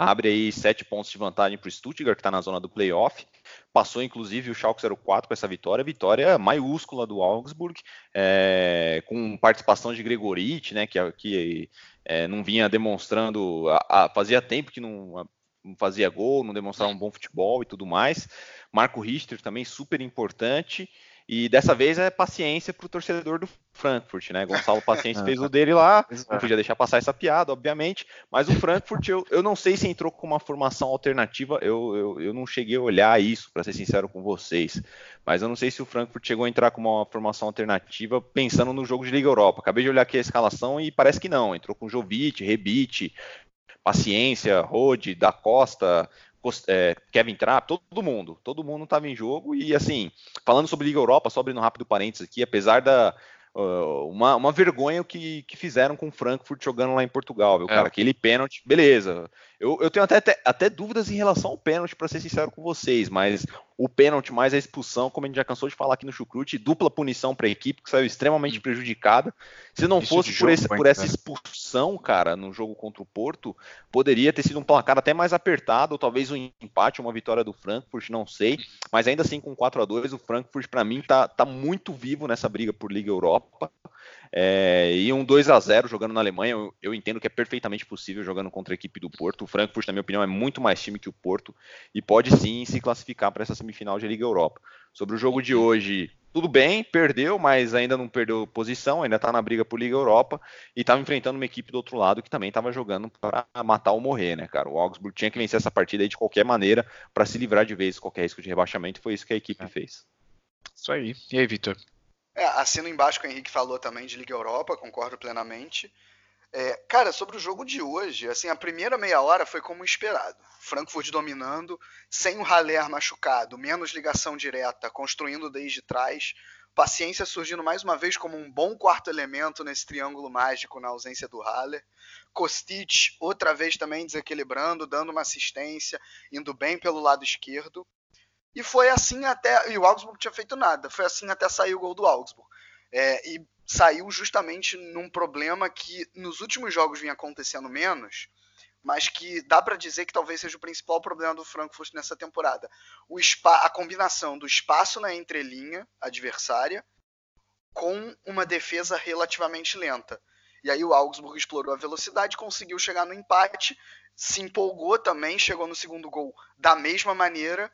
Abre aí sete pontos de vantagem para o Stuttgart, que está na zona do playoff. Passou inclusive o Schalke 04 com essa vitória, vitória maiúscula do Augsburg, é, com participação de Gregorich, né, que, que é, não vinha demonstrando, a, a, fazia tempo que não, não fazia gol, não demonstrava um bom futebol e tudo mais. Marco Richter também super importante. E dessa vez é paciência para o torcedor do Frankfurt, né? Gonçalo Paciência fez o dele lá, não podia deixar passar essa piada, obviamente. Mas o Frankfurt, eu, eu não sei se entrou com uma formação alternativa, eu, eu, eu não cheguei a olhar isso, para ser sincero com vocês. Mas eu não sei se o Frankfurt chegou a entrar com uma formação alternativa pensando no jogo de Liga Europa. Acabei de olhar aqui a escalação e parece que não. Entrou com Jovic, Rebite, Paciência, Rode, Da Costa, é, Kevin Trapp, todo mundo, todo mundo estava em jogo e assim, falando sobre Liga Europa, só abrindo um rápido parênteses aqui, apesar da uh, uma, uma vergonha que, que fizeram com o Frankfurt jogando lá em Portugal, viu, é. cara? Aquele pênalti, beleza. Eu, eu tenho até, até, até dúvidas em relação ao pênalti, para ser sincero com vocês, mas o pênalti mais a expulsão, como a gente já cansou de falar aqui no Chucrute, dupla punição para a equipe que saiu extremamente hum. prejudicada. Se não Isso fosse por, esse, por essa expulsão, cara, no jogo contra o Porto, poderia ter sido um placar até mais apertado, ou talvez um empate, uma vitória do Frankfurt, não sei. Mas ainda assim, com 4 a 2 o Frankfurt, para mim, tá, tá muito vivo nessa briga por Liga Europa. É, e um 2 a 0 jogando na Alemanha, eu, eu, entendo que é perfeitamente possível jogando contra a equipe do Porto. O Frankfurt, na minha opinião, é muito mais time que o Porto e pode sim se classificar para essa semifinal de Liga Europa. Sobre o jogo de hoje, tudo bem, perdeu, mas ainda não perdeu posição, ainda está na briga por Liga Europa e estava enfrentando uma equipe do outro lado que também estava jogando para matar ou morrer, né, cara? O Augsburg tinha que vencer essa partida de qualquer maneira para se livrar de vez qualquer risco de rebaixamento, foi isso que a equipe é. fez. Isso aí. E aí, Vitor? É, assino embaixo que o Henrique falou também de Liga Europa, concordo plenamente. É, cara, sobre o jogo de hoje, assim, a primeira meia hora foi como esperado. Frankfurt dominando, sem o Haller machucado, menos ligação direta, construindo desde trás. Paciência surgindo mais uma vez como um bom quarto elemento nesse triângulo mágico na ausência do Haller. Kostic outra vez também desequilibrando, dando uma assistência, indo bem pelo lado esquerdo. E foi assim até. E o Augsburg tinha feito nada. Foi assim até sair o gol do Augsburg. É, e saiu justamente num problema que nos últimos jogos vinha acontecendo menos, mas que dá para dizer que talvez seja o principal problema do Frankfurt nessa temporada. O a combinação do espaço na entrelinha adversária com uma defesa relativamente lenta. E aí o Augsburg explorou a velocidade, conseguiu chegar no empate, se empolgou também, chegou no segundo gol da mesma maneira,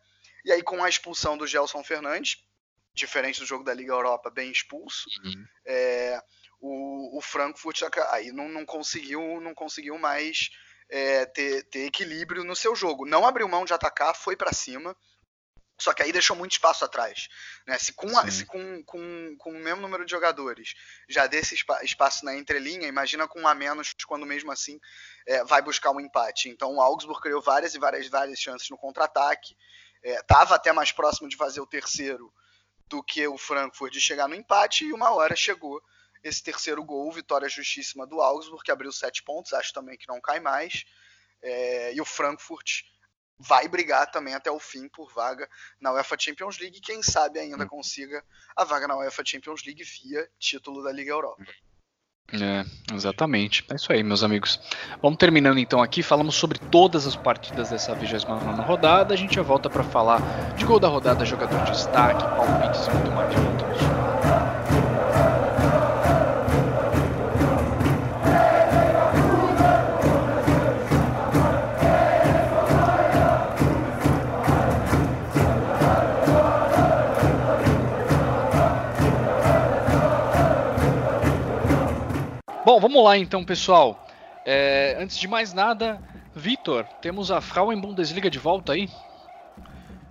e aí com a expulsão do Gelson Fernandes, diferente do jogo da Liga Europa, bem expulso, uhum. é, o, o, Frankfurt aí não, não, conseguiu, não conseguiu mais é, ter, ter equilíbrio no seu jogo. Não abriu mão de atacar, foi para cima. Só que aí deixou muito espaço atrás. Né? Se, com, a, se com, com, com o mesmo número de jogadores já desse espaço na entrelinha, imagina com um a menos quando mesmo assim é, vai buscar um empate. Então o Augsburg criou várias e várias, várias chances no contra-ataque. Estava é, até mais próximo de fazer o terceiro do que o Frankfurt de chegar no empate, e uma hora chegou esse terceiro gol, vitória justíssima do Augsburg, que abriu sete pontos, acho também que não cai mais. É, e o Frankfurt vai brigar também até o fim por vaga na UEFA Champions League, quem sabe ainda hum. consiga a vaga na UEFA Champions League via título da Liga Europa. É, exatamente. É isso aí, meus amigos. Vamos terminando então aqui. Falamos sobre todas as partidas dessa 29 rodada. A gente já volta para falar de gol da rodada, jogador de destaque, palpites e muito mais. Voltamos. Bom, vamos lá então, pessoal. É, antes de mais nada, Vitor, temos a Frauen Bundesliga de volta aí?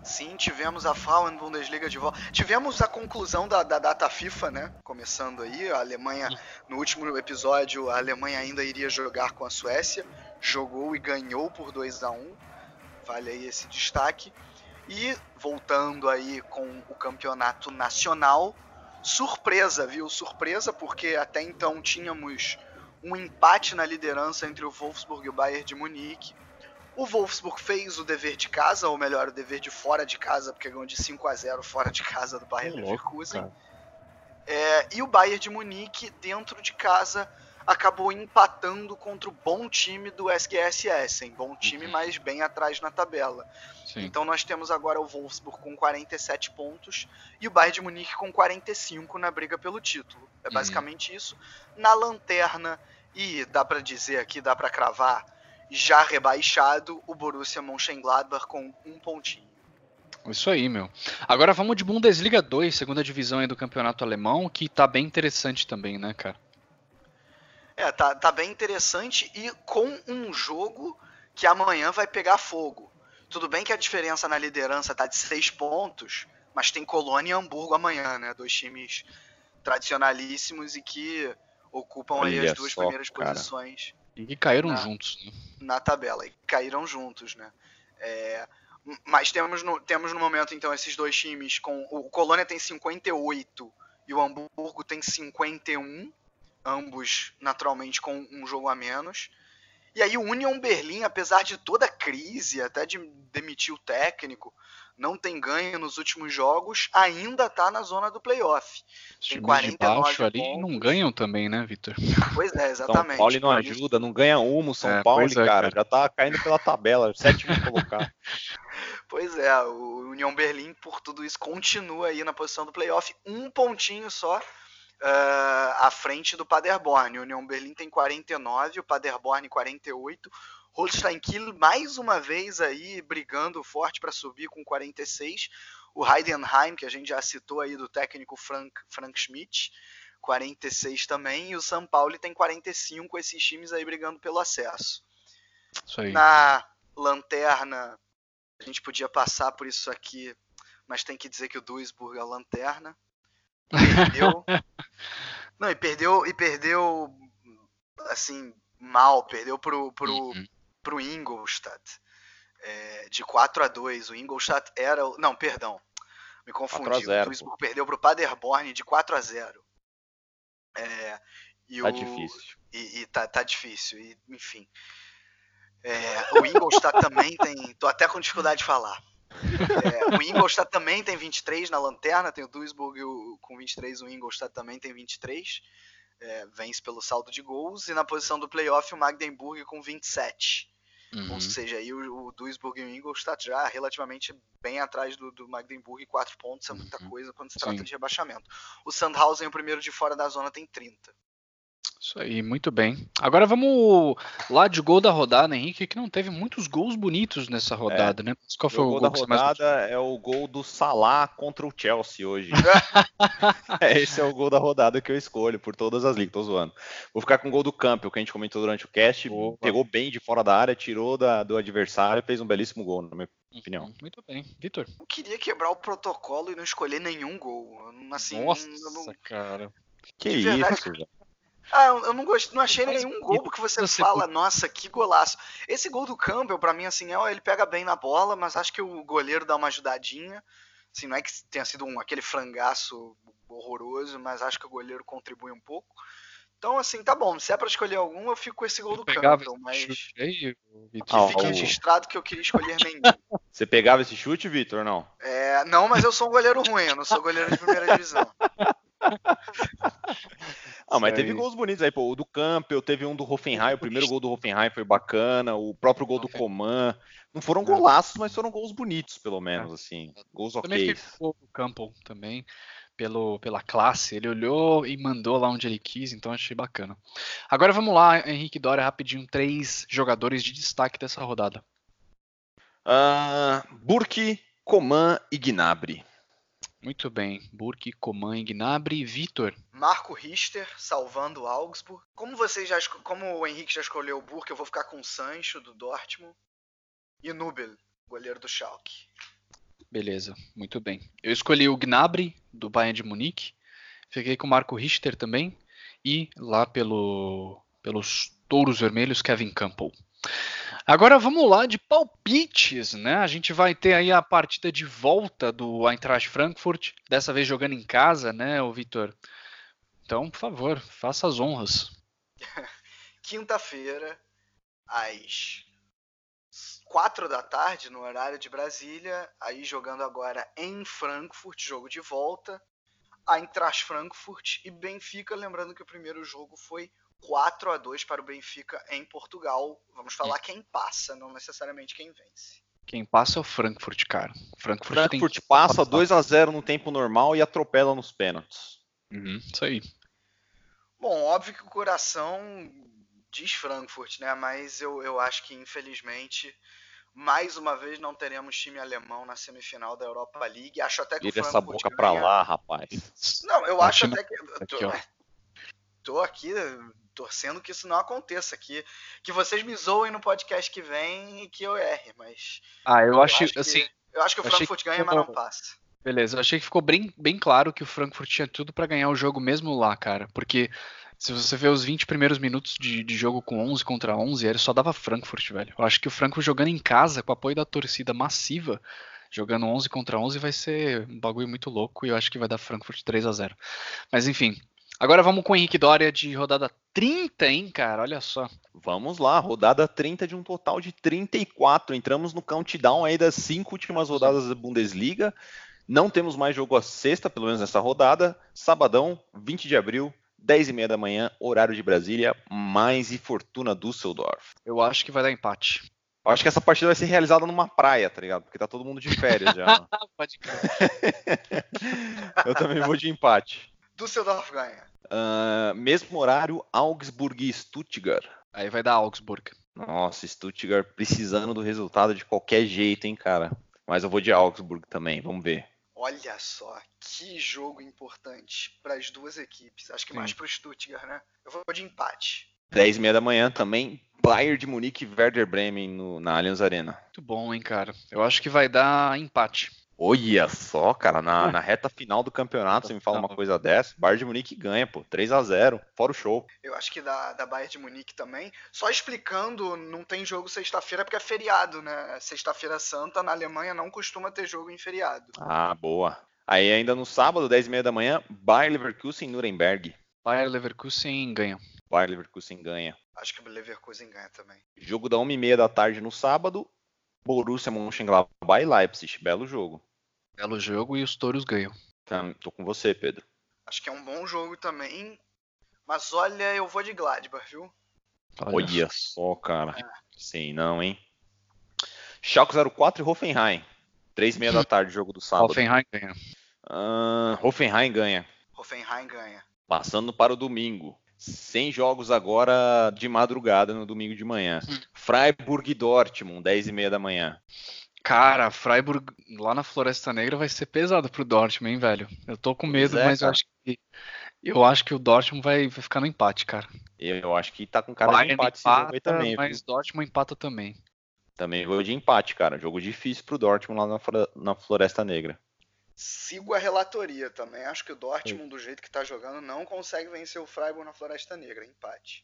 Sim, tivemos a Frauen Bundesliga de volta. Tivemos a conclusão da, da, data FIFA, né? Começando aí, a Alemanha, no último episódio, a Alemanha ainda iria jogar com a Suécia, jogou e ganhou por 2 a 1 Vale aí esse destaque. E voltando aí com o campeonato nacional, surpresa, viu? Surpresa, porque até então tínhamos um empate na liderança entre o Wolfsburg e o Bayern de Munique. O Wolfsburg fez o dever de casa, ou melhor, o dever de fora de casa, porque ganhou de 5 a 0 fora de casa do Bayern Leverkusen. É, e o Bayern de Munique, dentro de casa, acabou empatando contra o bom time do SGS Essen, bom time, uhum. mas bem atrás na tabela. Sim. Então nós temos agora o Wolfsburg com 47 pontos e o Bayern de Munique com 45 na briga pelo título. É uhum. basicamente uhum. isso. Na lanterna e dá para dizer aqui, dá para cravar, já rebaixado o Borussia Mönchengladbach com um pontinho. Isso aí, meu. Agora vamos de Bundesliga 2, segunda divisão aí do campeonato alemão, que tá bem interessante também, né, cara? É, tá, tá bem interessante e com um jogo que amanhã vai pegar fogo. Tudo bem que a diferença na liderança tá de seis pontos, mas tem Colônia e Hamburgo amanhã, né? Dois times tradicionalíssimos e que ocupam Olha aí as duas só, primeiras cara. posições. E que caíram na, juntos. Né? Na tabela, e caíram juntos, né? É, mas temos no, temos no momento, então, esses dois times com. O Colônia tem 58 e o Hamburgo tem 51 ambos naturalmente com um jogo a menos. E aí o Union Berlim, apesar de toda a crise, até de demitir o técnico, não tem ganho nos últimos jogos, ainda está na zona do playoff. Tem 49 de ali pontos. não ganham também, né, Vitor? Pois é, exatamente. São Paulo não ajuda, não ganha um, São é, Paulo, é, cara, cara, já tá caindo pela tabela, sétimo colocar. Pois é, o Union Berlim, por tudo isso, continua aí na posição do playoff, um pontinho só uh, à frente do Paderborn. O Union Berlim tem 49, o Paderborn 48. Holstein Kiel mais uma vez aí brigando forte para subir com 46. O Heidenheim, que a gente já citou aí do técnico Frank, Frank Schmidt, 46 também. E o São Paulo tem 45, esses times aí brigando pelo acesso. Na lanterna, a gente podia passar por isso aqui, mas tem que dizer que o Duisburg é a lanterna. Perdeu. Não, e perdeu, e perdeu assim, mal, perdeu pro, pro, uhum. pro Ingolstadt. É, de 4 a 2 O Ingolstadt era. Não, perdão. Me confundi. O Duisburg perdeu pro Paderborn de 4 a 0 é, e tá o, difícil. E, e tá, tá difícil. E, enfim. É, o Ingolstadt também tem. Tô até com dificuldade de falar. É, o Ingolstadt também tem 23 na lanterna, tem o Duisburg com 23, o Ingolstadt também tem 23. É, vence pelo saldo de gols. E na posição do playoff, o Magdeburg com 27. Uhum. Ou seja, aí o, o Duisburg e o Ingolstadt já relativamente bem atrás do, do Magdeburg, 4 pontos é muita uhum. coisa quando se trata Sim. de rebaixamento. O Sandhausen, o primeiro de fora da zona, tem 30. Isso aí, muito bem. Agora vamos lá de gol da rodada, Henrique, que não teve muitos gols bonitos nessa é. rodada, é. né? Qual foi o, gol, gol da rodada é o gol do Salah contra o Chelsea hoje. É, esse é o gol da rodada que eu escolho por todas as ligas, tô zoando. Vou ficar com o gol do Campbell, que a gente comentou durante o cast, Opa. pegou bem de fora da área, tirou da, do adversário e fez um belíssimo gol, na minha uhum, opinião. Muito bem. Vitor? Eu queria quebrar o protocolo e não escolher nenhum gol. Assim, Nossa, não... cara. Que, que isso, velho. Ah, eu não gostei, não achei nenhum gol porque você, você fala, nossa, que golaço. Esse gol do Campbell, para mim, assim, é, ele pega bem na bola, mas acho que o goleiro dá uma ajudadinha. Assim, não é que tenha sido um, aquele frangaço horroroso, mas acho que o goleiro contribui um pouco. Então, assim, tá bom. Se é pra escolher algum, eu fico com esse gol do Campbell, mas. Aí, que ah, fique registrado que eu queria escolher nenhum. Você pegava esse chute, Vitor, ou não? É, não, mas eu sou um goleiro ruim, eu não sou goleiro de primeira divisão. Ah, mas teve gols bonitos aí, pô. O do Campbell, teve um do Hoffenheim, o primeiro gol do Hoffenheim foi bacana, o próprio gol do Coman. Não foram golaços, mas foram gols bonitos, pelo menos, assim. Gols ok. Também o Campbell também, pelo, pela classe. Ele olhou e mandou lá onde ele quis, então achei bacana. Agora vamos lá, Henrique Dória, rapidinho. Três jogadores de destaque dessa rodada. Uh, Burke, Coman e Gnabry. Muito bem. Burke, Coman, Gnabry Vitor. Marco Richter, salvando o Augsburg. Como vocês já como o Henrique já escolheu o Burke, eu vou ficar com o Sancho do Dortmund e Nubel, goleiro do Schalke. Beleza, muito bem. Eu escolhi o Gnabry do Bayern de Munique. Fiquei com o Marco Richter também e lá pelo pelos Touros Vermelhos Kevin Campbell. Agora vamos lá de palpites, né? A gente vai ter aí a partida de volta do Eintracht Frankfurt, dessa vez jogando em casa, né, o Vitor? Então, por favor, faça as honras. Quinta-feira, às quatro da tarde, no horário de Brasília, aí jogando agora em Frankfurt, jogo de volta. Eintracht Frankfurt e Benfica, lembrando que o primeiro jogo foi 4 a 2 para o Benfica em Portugal. Vamos falar quem passa, não necessariamente quem vence. Quem passa é o Frankfurt, cara. Frankfurt, Frankfurt tem... passa 2 a 0 no tempo normal e atropela nos pênaltis. Uhum, isso aí. Bom, óbvio que o coração diz Frankfurt, né? Mas eu, eu acho que infelizmente mais uma vez não teremos time alemão na semifinal da Europa League. Acho até que Vira o Frankfurt essa boca ganha... pra lá, rapaz. Não, eu acho até que. Aqui, tô, tô aqui torcendo que isso não aconteça, que, que vocês me zoem no podcast que vem e que eu erre, mas. Ah, eu, eu acho, acho que, assim. Eu acho que o Frankfurt ganha, ficou... mas não passa. Beleza, eu achei que ficou bem, bem claro que o Frankfurt tinha tudo para ganhar o jogo mesmo lá, cara. Porque se você vê os 20 primeiros minutos de, de jogo com 11 contra 11, ele só dava Frankfurt, velho. Eu acho que o Frankfurt jogando em casa, com apoio da torcida massiva, jogando 11 contra 11, vai ser um bagulho muito louco e eu acho que vai dar Frankfurt 3 a 0 Mas enfim, Agora vamos com o Henrique Dória de rodada 30, hein, cara? Olha só. Vamos lá, rodada 30 de um total de 34. Entramos no countdown aí das cinco últimas rodadas da Bundesliga. Não temos mais jogo a sexta, pelo menos nessa rodada. Sabadão, 20 de abril, 10 e meia da manhã, horário de Brasília, mais e Fortuna Düsseldorf. Eu acho que vai dar empate. Eu acho que essa partida vai ser realizada numa praia, tá ligado? Porque tá todo mundo de férias já. Pode crer. Eu também vou de empate. Düsseldorf ganha. Uh, mesmo horário, Augsburg e Stuttgart. Aí vai dar Augsburg. Nossa, Stuttgart precisando do resultado de qualquer jeito, hein, cara. Mas eu vou de Augsburg também, vamos ver. Olha só, que jogo importante para as duas equipes. Acho que Sim. mais para o Stuttgart, né? Eu vou de empate. 10 e meia da manhã também, Bayern de Munique e Werder Bremen no, na Allianz Arena. Muito bom, hein, cara. Eu acho que vai dar empate. Olha só, cara, na, na, reta final do campeonato, você me fala uma coisa dessa, Bayern de Munique ganha, pô, 3 a 0 fora o show. Eu acho que da, da Bayern de Munique também. Só explicando, não tem jogo sexta-feira porque é feriado, né? Sexta-feira santa na Alemanha não costuma ter jogo em feriado. Ah, boa. Aí ainda no sábado, 10 e meia da manhã, Bayern Leverkusen Nuremberg. Bayern Leverkusen ganha. Bayern Leverkusen ganha. Acho que o Leverkusen ganha também. Jogo da 1 e meia da tarde no sábado, Borussia Mönchengladbach e Leipzig. Belo jogo. Belo jogo e os touros ganham. Então, tô com você, Pedro. Acho que é um bom jogo também. Mas olha, eu vou de Gladbach, viu? Olha, olha só, cara. É. Sim, não, hein? Schalke 04 e Hoffenheim. Três e meia da tarde, jogo do sábado. Hoffenheim ganha. Uh, Hoffenheim ganha. Hoffenheim ganha. Passando para o domingo. Sem jogos agora de madrugada no domingo de manhã. Hum. Freiburg e Dortmund, 10 e meia da manhã. Cara, Freiburg lá na Floresta Negra vai ser pesado pro Dortmund, hein, velho? Eu tô com medo, é, mas eu acho que eu acho que o Dortmund vai, vai ficar no empate, cara. Eu acho que tá com cara Bayern de empate empata, também. Mas viu? Dortmund empata também. Também vou de empate, cara. Jogo difícil pro Dortmund lá na, na Floresta Negra. Sigo a relatoria também. Acho que o Dortmund, do jeito que tá jogando, não consegue vencer o Freiburg na Floresta Negra. Empate.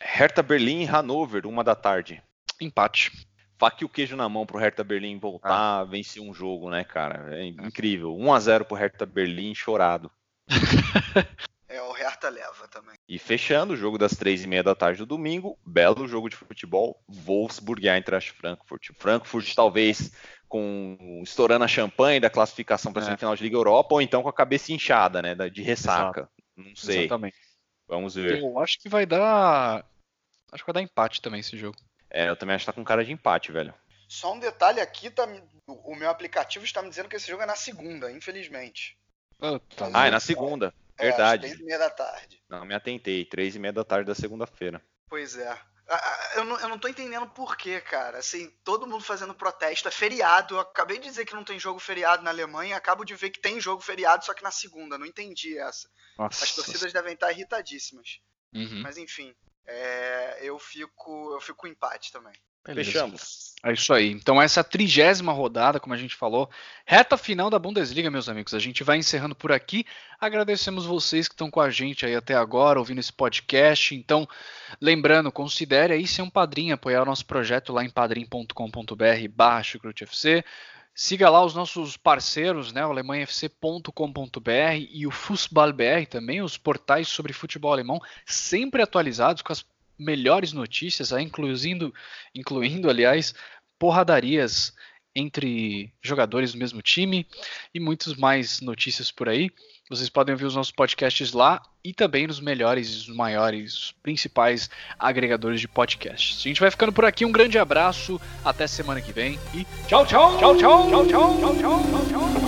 Hertha Berlim e Hannover, uma da tarde. Empate. Faca e o queijo na mão pro Hertha Berlim voltar, ah. vencer um jogo, né, cara? É incrível. 1 a 0 pro Hertha Berlim, chorado. é, o Hertha leva também. E fechando o jogo das três e meia da tarde do domingo, belo jogo de futebol, Wolfsburg e Eintracht Frankfurt. Frankfurt talvez com estourando a champanhe da classificação para a é. semifinal de Liga Europa, ou então com a cabeça inchada, né, de ressaca. Exato. Não sei. Exatamente. Vamos ver. Eu acho que vai dar, acho que vai dar empate também esse jogo. É, eu também acho que tá com cara de empate, velho. Só um detalhe aqui, tá, o meu aplicativo está me dizendo que esse jogo é na segunda, infelizmente. Puta ah, é na segunda. É, Verdade. Três e meia da tarde. Não, me atentei. Três e meia da tarde da segunda-feira. Pois é. Eu não, eu não tô entendendo por quê, cara. Assim, todo mundo fazendo protesto, é feriado. Eu acabei de dizer que não tem jogo feriado na Alemanha, acabo de ver que tem jogo feriado, só que na segunda. Não entendi essa. Nossa. As torcidas devem estar irritadíssimas. Uhum. Mas enfim, é, eu fico eu fico com empate também. Beleza. Fechamos. É isso aí. Então, essa trigésima rodada, como a gente falou, reta final da Bundesliga, meus amigos. A gente vai encerrando por aqui. Agradecemos vocês que estão com a gente aí até agora, ouvindo esse podcast. Então, lembrando, considere aí ser um padrinho, apoiar o nosso projeto lá em padrim.com.br barra Siga lá os nossos parceiros, né, o alemanhafc.com.br e o Fußball.br também, os portais sobre futebol alemão, sempre atualizados com as melhores notícias, incluindo, incluindo, aliás, porradarias entre jogadores do mesmo time e muitas mais notícias por aí. Vocês podem ouvir os nossos podcasts lá e também nos melhores, os maiores, os principais agregadores de podcasts. A gente vai ficando por aqui. Um grande abraço, até semana que vem e tchau, tchau, tchau, tchau, tchau, tchau, tchau, tchau, tchau.